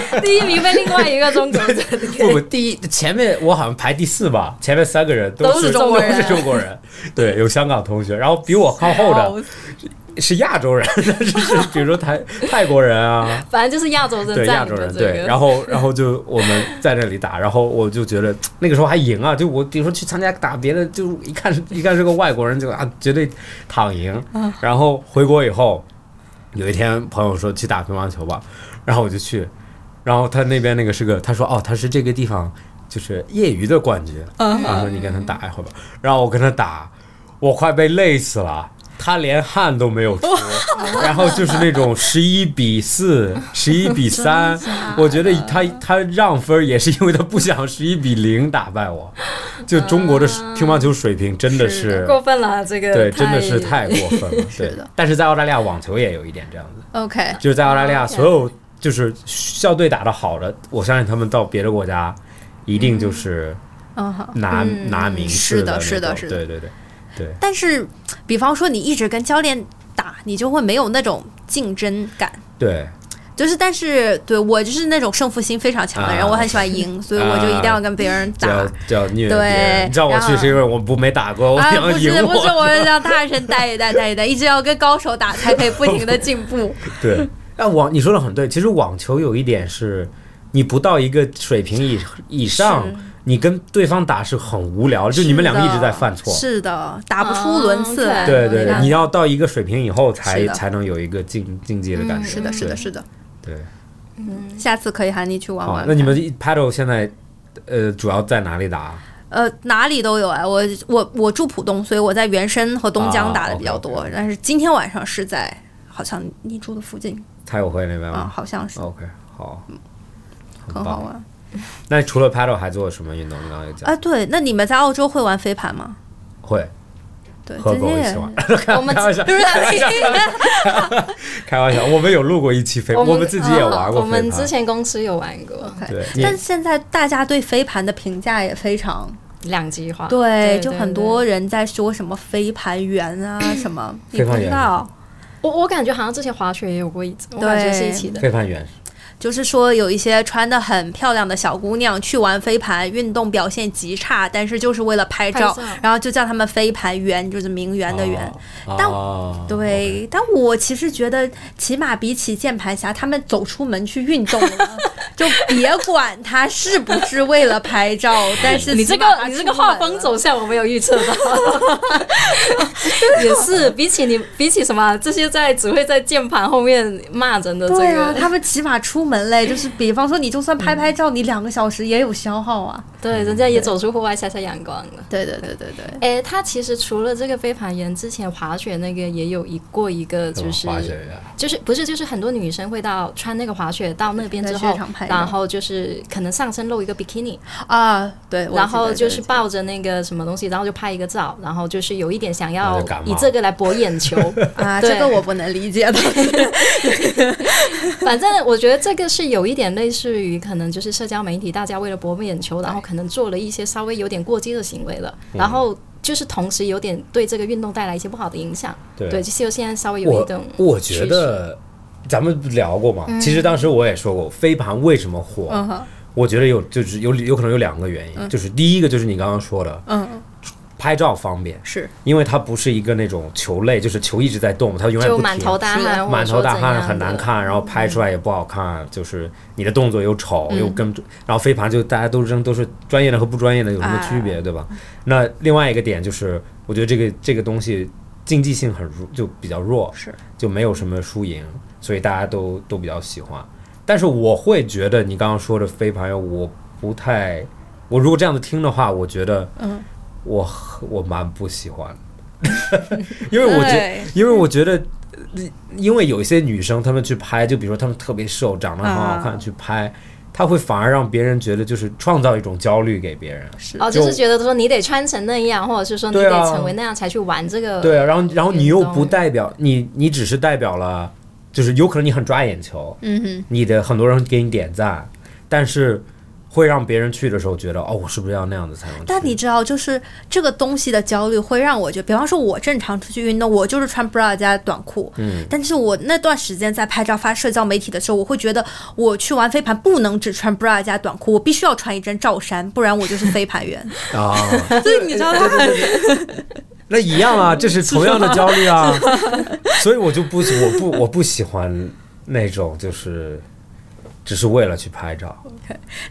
第一名被另外一个中国人不不，第一前面我好像排第四吧，前面三个人都是是中国人。都是中国人，对，有香港同学，然后比我靠后的是亚洲人，就是是比如说泰泰国人啊，反正就是亚洲人对亚洲人，对，然后然后就我们在那里打，然后我就觉得那个时候还赢啊，就我比如说去参加打别的，就一看是一看是个外国人就啊绝对躺赢，然后回国以后，有一天朋友说去打乒乓球吧，然后我就去，然后他那边那个是个他说哦他是这个地方就是业余的冠军，然后说你跟他打一会儿吧，然后我跟他打，我快被累死了。他连汗都没有出，然后就是那种十一比四、十一比三，我觉得他他让分也是因为他不想十一比零打败我。就中国的乒乓球水平真的是，过分了，这个对，真的是太过分了。对 是的，但是在澳大利亚网球也有一点这样子，OK，就是在澳大利亚所有就是校队打得好的，我相信他们到别的国家一定就是。拿、嗯拿名是的次那种是的是的对对对对，但是，比方说你一直跟教练打，你就会没有那种竞争感。对，就是，但是对我就是那种胜负心非常强的人，啊我很喜欢赢，所以我就一定要跟别人打。就要就要虐对人。你知道我去是因为我不没打过，我啊，想赢不是不是，我。我是要大神带一带带一带，一直要跟高手打，才可以不停的进步。对，啊网你说的很对，其实网球有一点是，你不到一个水平以以上，你跟对方打是很无聊，就你们两个一直在犯错。是的，打不出轮次来。哦对对对，你要到一个水平以后才才能有一个竞竞技的感觉。是的，是的，是的。对。嗯下次可以喊你去玩玩。那你们 paddle 现在呃主要在哪里打？呃哪里都有哎，我我我住浦东，所以我在原生和东江打的比较啊多但是今天晚上是在好像你住的附近蔡友会那边啊，吗好像是？OK，好，很好。玩。那除了 paddle 还做什么运动？你刚刚有讲啊，对，那你们在澳洲会玩飞盘吗？会。对，和今天狗一起玩。我们 开玩笑，开玩笑，我们有录过一期飞，我们自己也玩过我们之前公司有玩过。对，但现在大家对飞盘的评价也非常两极化，对，就很多人在说什么飞盘员啊什么，你不知道，我我感觉好像之前滑雪也有过一次，我感觉是一起的。飞盘员就是说有一些穿的很漂亮的小姑娘去玩飞盘，运动表现极差，但是就是为了拍照，拍然后就叫他们飞盘员，就是名媛的媛。哦但哦对，但我其实觉得，起码比起键盘侠，他们走出门去运动了，就别管他是不是为了拍照，但是 你这个你这个画风走向我没有预测到，也是比起你比起什么这些在只会在键盘后面骂人的这对啊，个，他们起码出门嘞，就是比方说，你就算拍拍照，你两个小时也有消耗啊。对人家也走出户外晒晒阳光了。对对对对对，哎，他其实除了这个飞盘人，之前滑雪那个也有一过一个，就是滑雪员就是不是就是很多女生会到穿那个滑雪到那边之后然后就是可能上身露一个 bikini，啊，对，然后就是抱着那个什么东西，然后就拍一个照，然后就是有一点想要以这个来博眼球。啊，这个我不能理解的。反正我觉得这个是有一点类似于可能就是社交媒体，大家为了博眼球，然后可能做了一些稍微有点过激的行为了，嗯。然后就是同时有点对这个运动带来一些不好的影响。对。对，就是现在稍微有一种我觉得咱们聊过嘛，其实当时我也说过，飞盘为什么火？嗯，我觉得有就是有有可能有两个原因，就是第一个就是你刚刚说的，嗯，拍照方便，是因为它不是一个那种球类，就是球一直在动，它永远不停就满头。大汗，满头大汗很难看。然后拍出来也不好看，就是你的动作又丑嗯又跟，然后飞盘就大家都扔都是专业的和不专业的有什么区别，对吧？那另外一个点就是，我觉得这个这个东西竞技性很弱，就比较弱，是就没有什么输赢，所以大家都都比较喜欢。但是我会觉得你刚刚说的飞盘，我不太，我如果这样子听的话，我觉得，嗯，我我蛮不喜欢，因为我觉得因为我觉得，呃因为有一些女生她们去拍，就比如说她们特别瘦，长得很好看，啊去拍，她会反而让别人觉得就是创造一种焦虑给别人。是哦，就是觉得说你得穿成那样，或者是说你得成为那样才去玩这个。对啊，然后然后你又不代表你，你只是代表了，就是有可能你很抓眼球，嗯哼，你的很多人给你点赞，但是会让别人去的时候觉得哦，我是不是要那样子才能？但你知道，就是这个东西的焦虑会让我觉得，比方说，我正常出去运动，我就是穿 bra 加短裤，嗯，但是我那段时间在拍照发社交媒体的时候，我会觉得我去玩飞盘不能只穿 bra 加短裤，我必须要穿一件罩衫，不然我就是飞盘员。啊，所以你知道他那一样啊，这是同样的焦虑啊，所以我就不我不我不喜欢那种就是只是为了去拍照，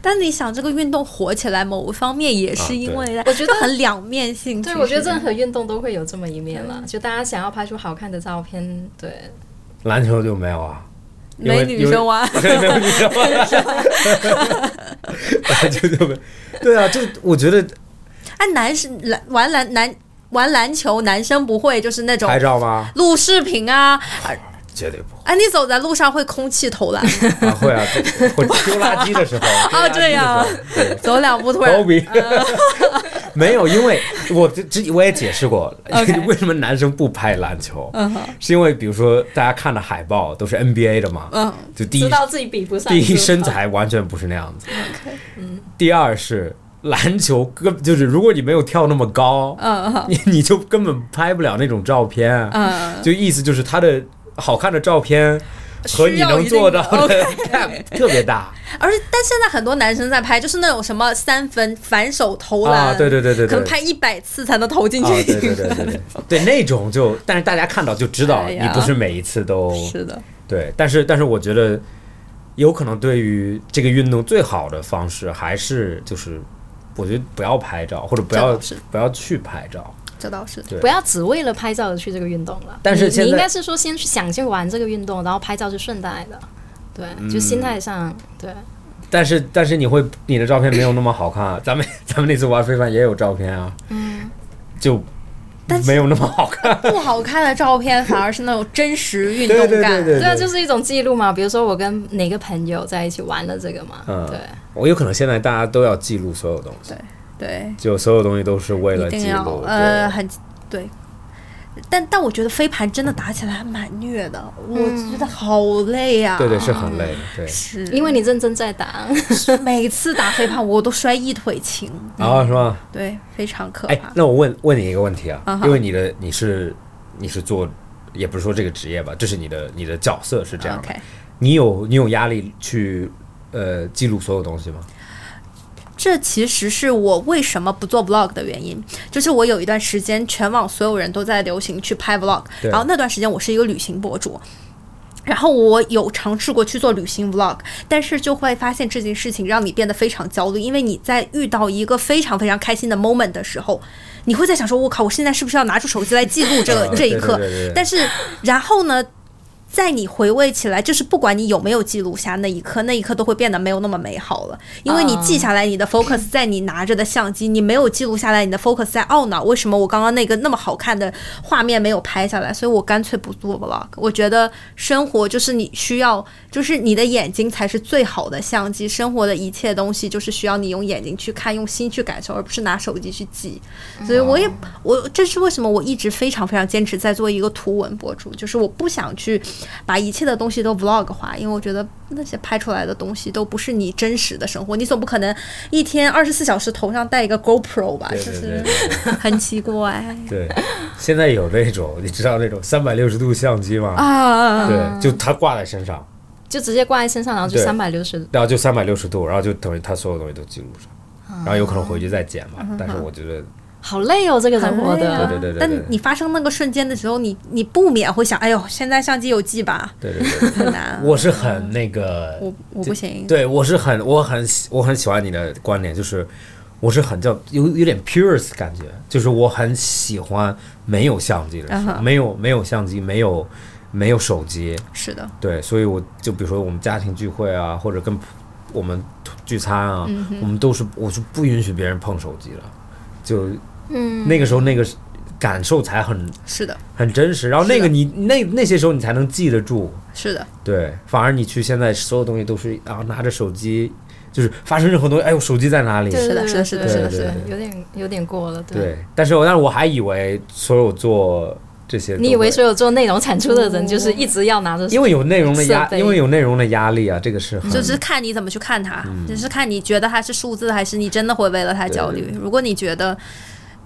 但你想，这个运动火起来，某一方面也是因为我觉得很两面性。对，我觉得任何运动都会有这么一面了，就大家想要拍出好看的照片，对，篮球就没有啊。没女生玩，对，没有女生玩，篮球就没，对啊，就我觉得哎，男生篮玩篮男玩篮球，男生不会就是那种拍照吗？录视频啊，绝对不会。哎，你走在路上会空气投篮，啊，会啊，会丢垃圾的时候，丢垃圾的时候这样对。走两步突然 没有，因为我这这我也解释过 为什么男生不拍篮球，是因为比如说大家看的海报都是 NBA 的嘛，嗯。就第一知道自己比不上，第一身材完全不是那样子，第二是篮球根就是如果你没有跳那么高，嗯哼你你就根本拍不了那种照片，嗯，就意思就是他的好看的照片和你能做到的 特别大 而且但现在很多男生在拍，就是那种什么三分反手投篮，啊！对对对对对，可能拍一百次才能投进啊，去。对对对对对 对，那种就，但是大家看到就知道你不是每一次都是的，对，但是但是我觉得有可能对于这个运动最好的方式还是就是，我觉得不要拍照或者不要不要去拍照，这倒是。不要只为了拍照而去这个运动了。但是你你应该是说先去想去玩这个运动，然后拍照是顺带的。对，就心态上，对，但是但是你会你的照片没有那么好看啊，咱们 咱们那次玩非凡也有照片啊，嗯，就但没有那么好看，不好看的照片反而是那种真实运动感。对对对对啊，就是一种记录嘛。比如说我跟哪个朋友在一起玩了这个嘛，嗯。对，我有可能现在大家都要记录所有东西，对，就所有东西都是为了记录，呃对很对。但但我觉得飞盘真的打起来还蛮虐的，我觉得好累啊。对对是很累的，对。是因为你认真在打，每次打飞盘我都摔一腿青，啊，是吗？对，非常可哎怕，。那我问问你一个问题啊因为你的你是你是做，也不是说这个职业吧，这是你的你的角色是这样的。你有你有压力去呃记录所有东西吗？这其实是我为什么不做 vlog 的原因，就是我有一段时间全网所有人都在流行去拍 vlog，然后那段时间我是一个旅行博主。然后我有尝试过去做旅行 vlog，但是就会发现这件事情让你变得非常焦虑，因为你在遇到一个非常非常开心的 moment 的时候，你会在想说：“我靠，我现在是不是要拿出手机来记录这个、啊这一刻？”但是然后呢，在你回味起来，就是不管你有没有记录下那一刻，那一刻都会变得没有那么美好了，因为你记下来，你的 focus 在你拿着的相机，你没有记录下来，你的 focus 在懊恼为什么我刚刚那个那么好看的画面没有拍下来，所以我干脆不做 vlog。我觉得生活就是你需要，就是你的眼睛才是最好的相机，生活的一切东西就是需要你用眼睛去看，用心去感受，而不是拿手机去记。所以我也我这是为什么我一直非常非常坚持在做一个图文博主，就是我不想去把一切的东西都 vlog 化，因为我觉得那些拍出来的东西都不是你真实的生活，你总不可能一天二十四小时头上戴一个 GoPro 吧，就是很奇怪对，现在有那种你知道那种三百六十度相机吗？啊。对，就它挂在身上，就直接挂在身上，然后就对三百六十然后就三百六十度，然后就等于它所有东西都记录上，啊然后有可能回去再剪嗯嘛。但是我觉得，好累哦，这个人活的。对对对对但你发生那个瞬间的时候，你你不免会想，哎呦，现在相机有记吧，对对对，很难。我是很那个，我我不行，对我是很我很喜我很喜欢你的观点，就是我是很叫有有点 purest 感觉，就是我很喜欢没有相机的时候，嗯哼。没有没有相机，没有没有手机，是的，对，所以我就比如说我们家庭聚会啊，或者跟我们聚餐啊，嗯我们都是我是不允许别人碰手机的，就嗯，那个时候那个感受才很是的，很真实，然后那个你那那些时候你才能记得住，是的，对，反而你去现在所有东西都是啊拿着手机，就是发生任何东西，哎我手机在哪里？是的是的是的对对是的是的有点有点过了，对，但是我但是我还以为所有做这些，你以为所有做内容产出的人就是一直要拿着？因为有内容的压因为有内容的压力啊，这个是很就是看你怎么去看它，嗯。只是看你觉得它是数字，还是你真的会为了它焦虑。如果你觉得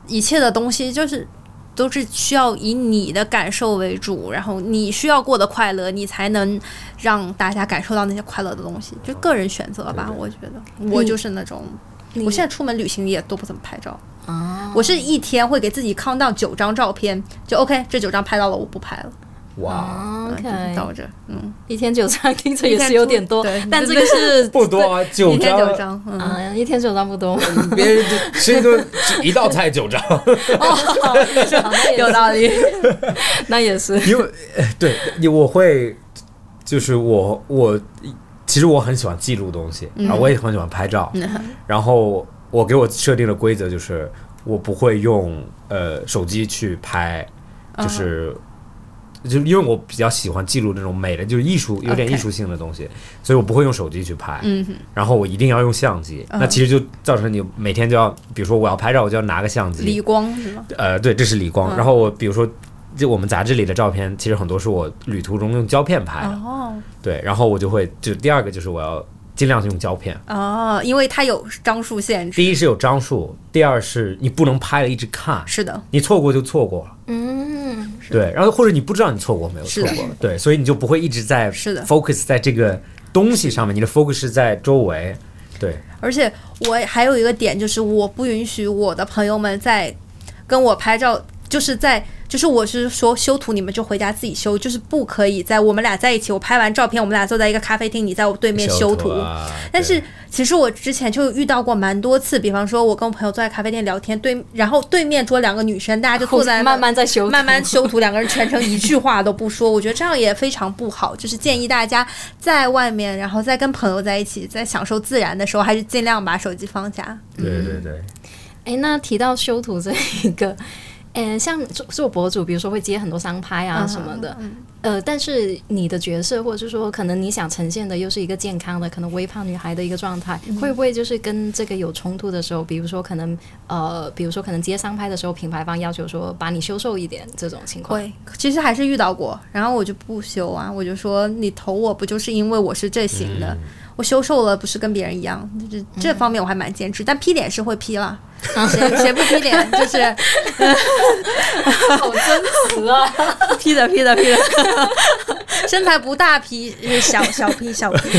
一切的东西就是都是需要以你的感受为主，然后你需要过得快乐，你才能让大家感受到那些快乐的东西，就个人选择吧。我觉得我就是那种，我现在出门旅行也都不怎么拍照。啊，我是一天会给自己 count 到九张照片，就 OK，这九张拍到了，我不拍了，哇，OK，到这，嗯，一天九张听着也是有点多对，但这个是 不多啊，九一天张。九张，嗯。啊，一天九张不多，别人就吃一顿一道菜九张，哦有道理。那也是。因为呃对你我会就是我我其实我很喜欢记录东西，然后我也很喜欢拍照，然后我给我设定的规则就是我不会用呃手机去拍，就是就因为我比较喜欢记录那种美的，就是艺术有点艺术性的东西所以我不会用手机去拍。嗯哼，然后我一定要用相机，嗯那其实就造成你每天就要，比如说我要拍照，我就要拿个相机，理光是吗？呃，对，这是理光。嗯然后我比如说，就我们杂志里的照片，其实很多是我旅途中用胶片拍的，哦对。然后我就会，就第二个就是我要尽量用胶片。哦，因为它有张数限制。第一是有张数，第二是你不能拍了一直看，是的，你错过就错过了。嗯，对，然后或者你不知道你错过没有错过，对，所以你就不会一直在是的。focus 在这个东西上面，你的 focus 是在周围，对，而且我还有一个点就是，我不允许我的朋友们在跟我拍照，就是在就是我是说修图，你们就回家自己修，就是不可以在我们俩在一起，我拍完照片，我们俩坐在一个咖啡厅，你在我对面修图。啊但是其实我之前就遇到过蛮多次，比方说我跟我朋友坐在咖啡店聊天，对，然后对面桌两个女生，大家就坐在慢慢在修图，慢慢修图，两个人全程一句话都不说，我觉得这样也非常不好。就是建议大家在外面，然后再跟朋友在一起，在享受自然的时候，还是尽量把手机放下。对对对，哎，那提到修图这一个，呃，像做做博主，比如说会接很多商拍啊嗯什么的，呃，但是你的角色，或者是说可能你想呈现的又是一个健康的，可能微胖女孩的一个状态，会不会就是跟这个有冲突的时候，比如说可能呃，比如说可能接商拍的时候，品牌方要求说把你修瘦一点这种情况？会，其实还是遇到过，然后我就不修啊，我就说你投我不就是因为我是这型的，我修瘦了不是跟别人一样，就是这方面我还蛮坚持，但 P 脸是会 P 了，谁谁不 P 脸就是 好真实啊！P 的 P 的 P 的，身材不大 P 小小 P 小 P，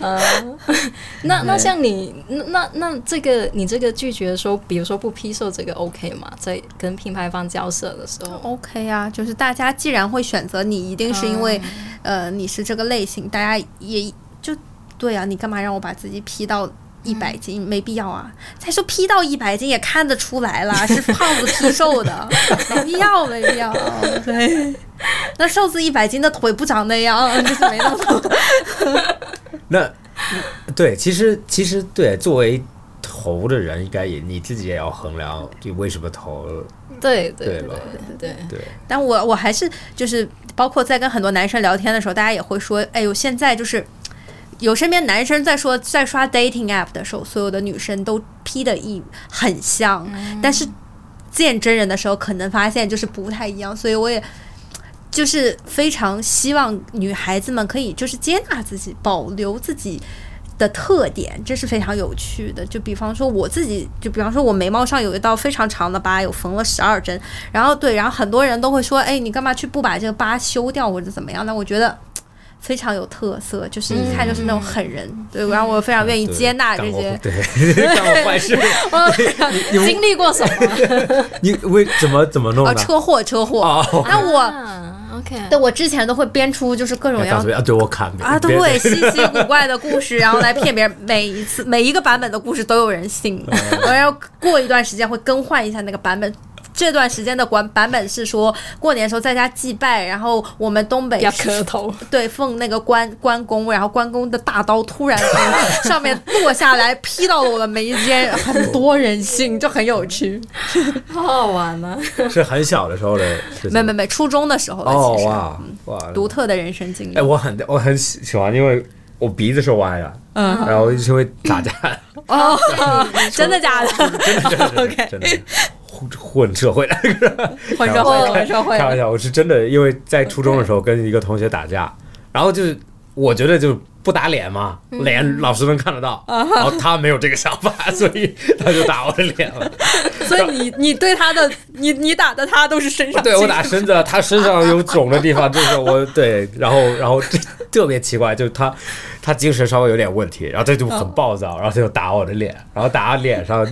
那那像你，那那那这个你这个拒绝说，比如说不批售这个 OK 吗？在跟品牌方交涉的时候，OK 啊，就是大家既然会选择你，一定是因为、呃你是这个类型，大家也就对啊，你干嘛让我把自己 P 到一百斤？没必要啊！再说 P 到一百斤也看得出来啦，是胖子 P 瘦的，没必要，没必要。对，那瘦子一百斤的腿不长那样，就是没 那么多。那对，其实其实对，作为投的人，应该也你自己也要衡量，就为什么投，对对对对对对，对，但我我还是就是，包括在跟很多男生聊天的时候，大家也会说，哎呦，现在就是有身边男生在说在刷 dating app 的时候，所有的女生都 P 的一很像，但是见真人的时候，可能发现就是不太一样，所以我也。就是非常希望女孩子们可以就是接纳自己，保留自己的特点，这是非常有趣的。就比方说我自己，就比方说我眉毛上有一道非常长的疤，有缝了十二针。然后对，然后很多人都会说，哎，你干嘛去不把这个疤修掉或者怎么样？那我觉得。非常有特色，就是一看就是那种狠人，对，然后我非常愿意接纳这些。对，干过坏事，经历过什么？你为怎么怎么弄哦，的？车祸，车祸。哦，那我，啊 OK，对我之前都会编出就是各种样子。啊，对我看啊，对，稀奇古怪的故事，然后来骗别人。每一次每一个版本的故事都有人信，我要过一段时间会更换一下那个版本。这段时间的版版本是说过年的时候在家祭拜，然后我们东北要磕头，对奉那个关关公，然后关公的大刀突然从 上面落下来劈到了我的眉间，很多人性，就很有趣。好好玩啊！是很小的时候的，没没没，初中的时候的哦其实哇哇，独特的人生经历哎，。我很我很喜喜欢，因为我鼻子是歪的，嗯，然后就会打架，哦，真的假的？真的真的 OK 真的混 混社会的，混社会，混社会开。玩笑，我是真的，因为在初中的时候跟一个同学打架，然后就是我觉得就不打脸嘛，嗯脸老师能看得到，啊然后他没有这个想法，所以他就打我的脸了。所以你你对他的你你打的他都是身上对我打身子，他身上有肿的地方，就是我对，然后然后特别奇怪，就是他他精神稍微有点问题，然后他就很暴躁，然后他就打我的脸，然后打脸上。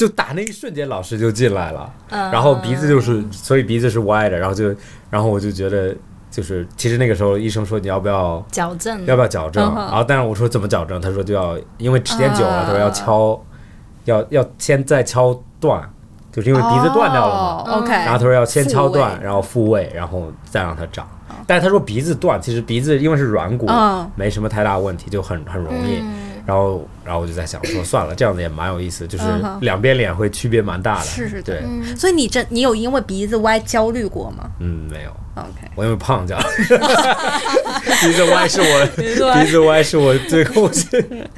就打那一瞬间，老师就进来了，然后鼻子就是，所以鼻子是歪的，然后就，然后我就觉得，就是其实那个时候医生说你要不要矫正。要不要矫正，然后但是我说怎么矫正，他说就要因为时间久了，啊。他说要敲，要要先再敲断，就是因为鼻子断掉了嘛，哦 OK，然后他说要先敲断，然后复位，然后再让它长。但是他说鼻子断，其实鼻子因为是软骨，嗯。没什么太大问题，就很很容易。然后然后我就在想说，算了，这样子也蛮有意思，就是两边脸会区别蛮大的。是是对，所以你这你有因为鼻子歪焦虑过吗嗯，没有，？OK，我因为胖这样，鼻子歪是我鼻子歪是我最后是，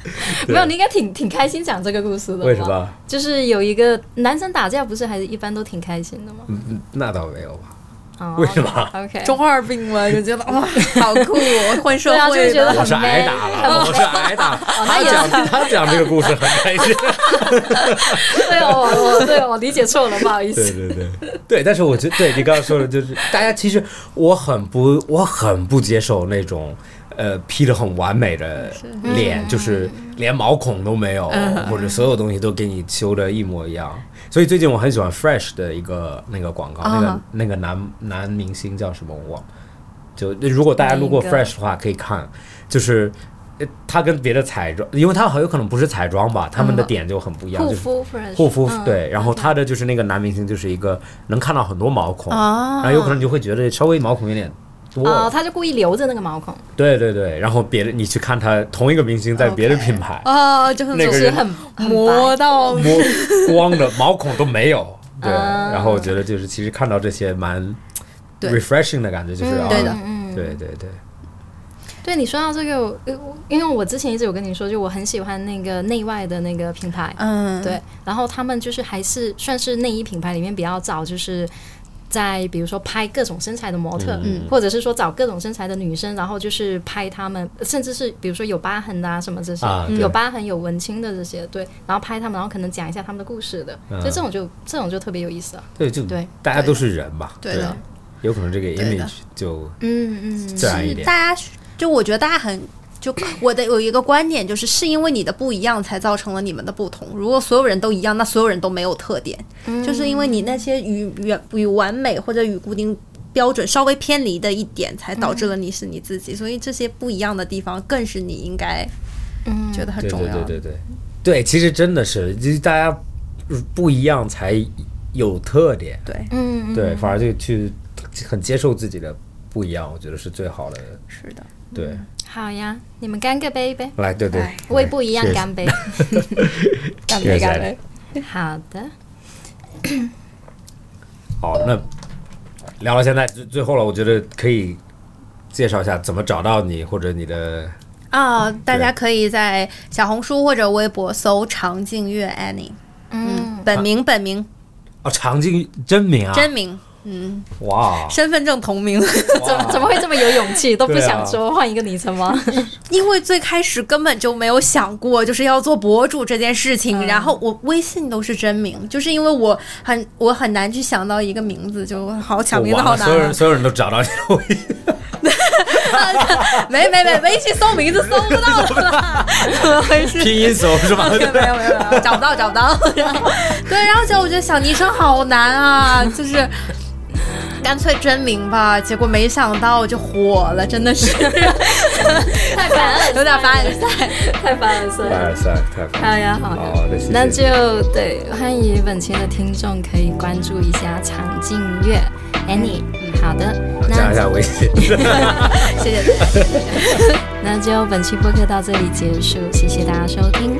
没有，你应该挺挺开心讲这个故事的。为什？么？就是有一个男生打架，不是还是一般都挺开心的吗？嗯，那倒没有吧？哦为什么？OK，中二病嘛，就觉得哇，好酷哦，混社对啊就会的。是觉得很我是挨打了，我是挨打。他讲他讲这个故事很开心。对哦，我对我理解错了，不好意对思。对对对，但是我觉得对你刚刚说的，就是大家其实我很不我很不接受那种呃 P 的很完美的脸，就是连毛孔都没有，或者所有东西都给你修的一模一样。所以最近我很喜欢 Fresh 的一个那个广告，那个啊那个男男明星叫什么我就如果大家路过 Fresh 的话可以看，就是。呃他跟别的彩妆，因为他很有可能不是彩妆吧，他们的点就很不一样，就是护肤对，然后他的就是那个男明星，就是一个能看到很多毛孔，啊然后有可能你就会觉得稍微毛孔有点多，哦，他就故意留着那个毛孔，对对对，然后别的你去看他同一个明星在别的品牌啊，就是那个人就是很磨到磨光的毛孔都没有，对，啊。然后我觉得就是其实看到这些蛮 refreshing 的感觉，就是啊，对的嗯，对对。对，对你说到这个，因为我之前一直有跟你说，就我很喜欢那个内外的那个品牌，嗯，对，然后他们就是还是算是内衣品牌里面比较早，就是在比如说拍各种身材的模特，嗯。或者是说找各种身材的女生，然后就是拍他们，甚至是比如说有疤痕的啊什么这些，啊有疤痕有文青的这些，对，然后拍他们，然后可能讲一下他们的故事的，嗯。所以这种就这种就特别有意思啊，对，就对。大家都是人嘛，对。有可能这个 image 就嗯嗯，自然一点，大家就我觉得大家很。就我的有一个观点，就是是因为你的不一样，才造成了你们的不同。如果所有人都一样，那所有人都没有特点。就是因为你那些与与与完美或者与固定标准稍微偏离的一点，才导致了你是你自己。所以这些不一样的地方，更是你应该嗯觉得很重要。对对对对对，其实真的是，就是大家不一样才有特点，对嗯嗯对，反而就去很接受自己的不一样，我觉得是最好的。是的。对，好呀，你们干个杯呗，来，对对。来，为不一样干杯，干杯干杯！好的。好，那聊到现在最最后了，我觉得可以介绍一下怎么找到你，或者你的啊，大家可以在小红书或者微博搜“常静月 Annie”，嗯，本名本名。哦，常静真名啊，真名，嗯，哇，身份证同名。怎么怎么会这么有勇气？都不想说换一个昵称吗？因为最开始根本就没有想过就是要做博主这件事情，嗯然后我微信都是真名，就是因为我很我很难去想到一个名字，就好抢名字好难、啊。所有人所有人都找到你的微信，没没没，微信搜名字搜不到的啦，怎么回事？拼音搜是吧？没有没有没有，找不到找不到。然后对，然后结果我觉得想昵称好难啊，就是。干脆真名吧，结果没想到就火了，真的是 太凡尔赛，有点凡尔赛。太凡尔赛。凡尔赛，太烦。好呀，好呀好的谢谢，那就对，欢迎本期的听众可以关注一下常静月 Annie。好的，加一那下微信。谢谢大家。那就本期播客到这里结束，谢谢大家收听，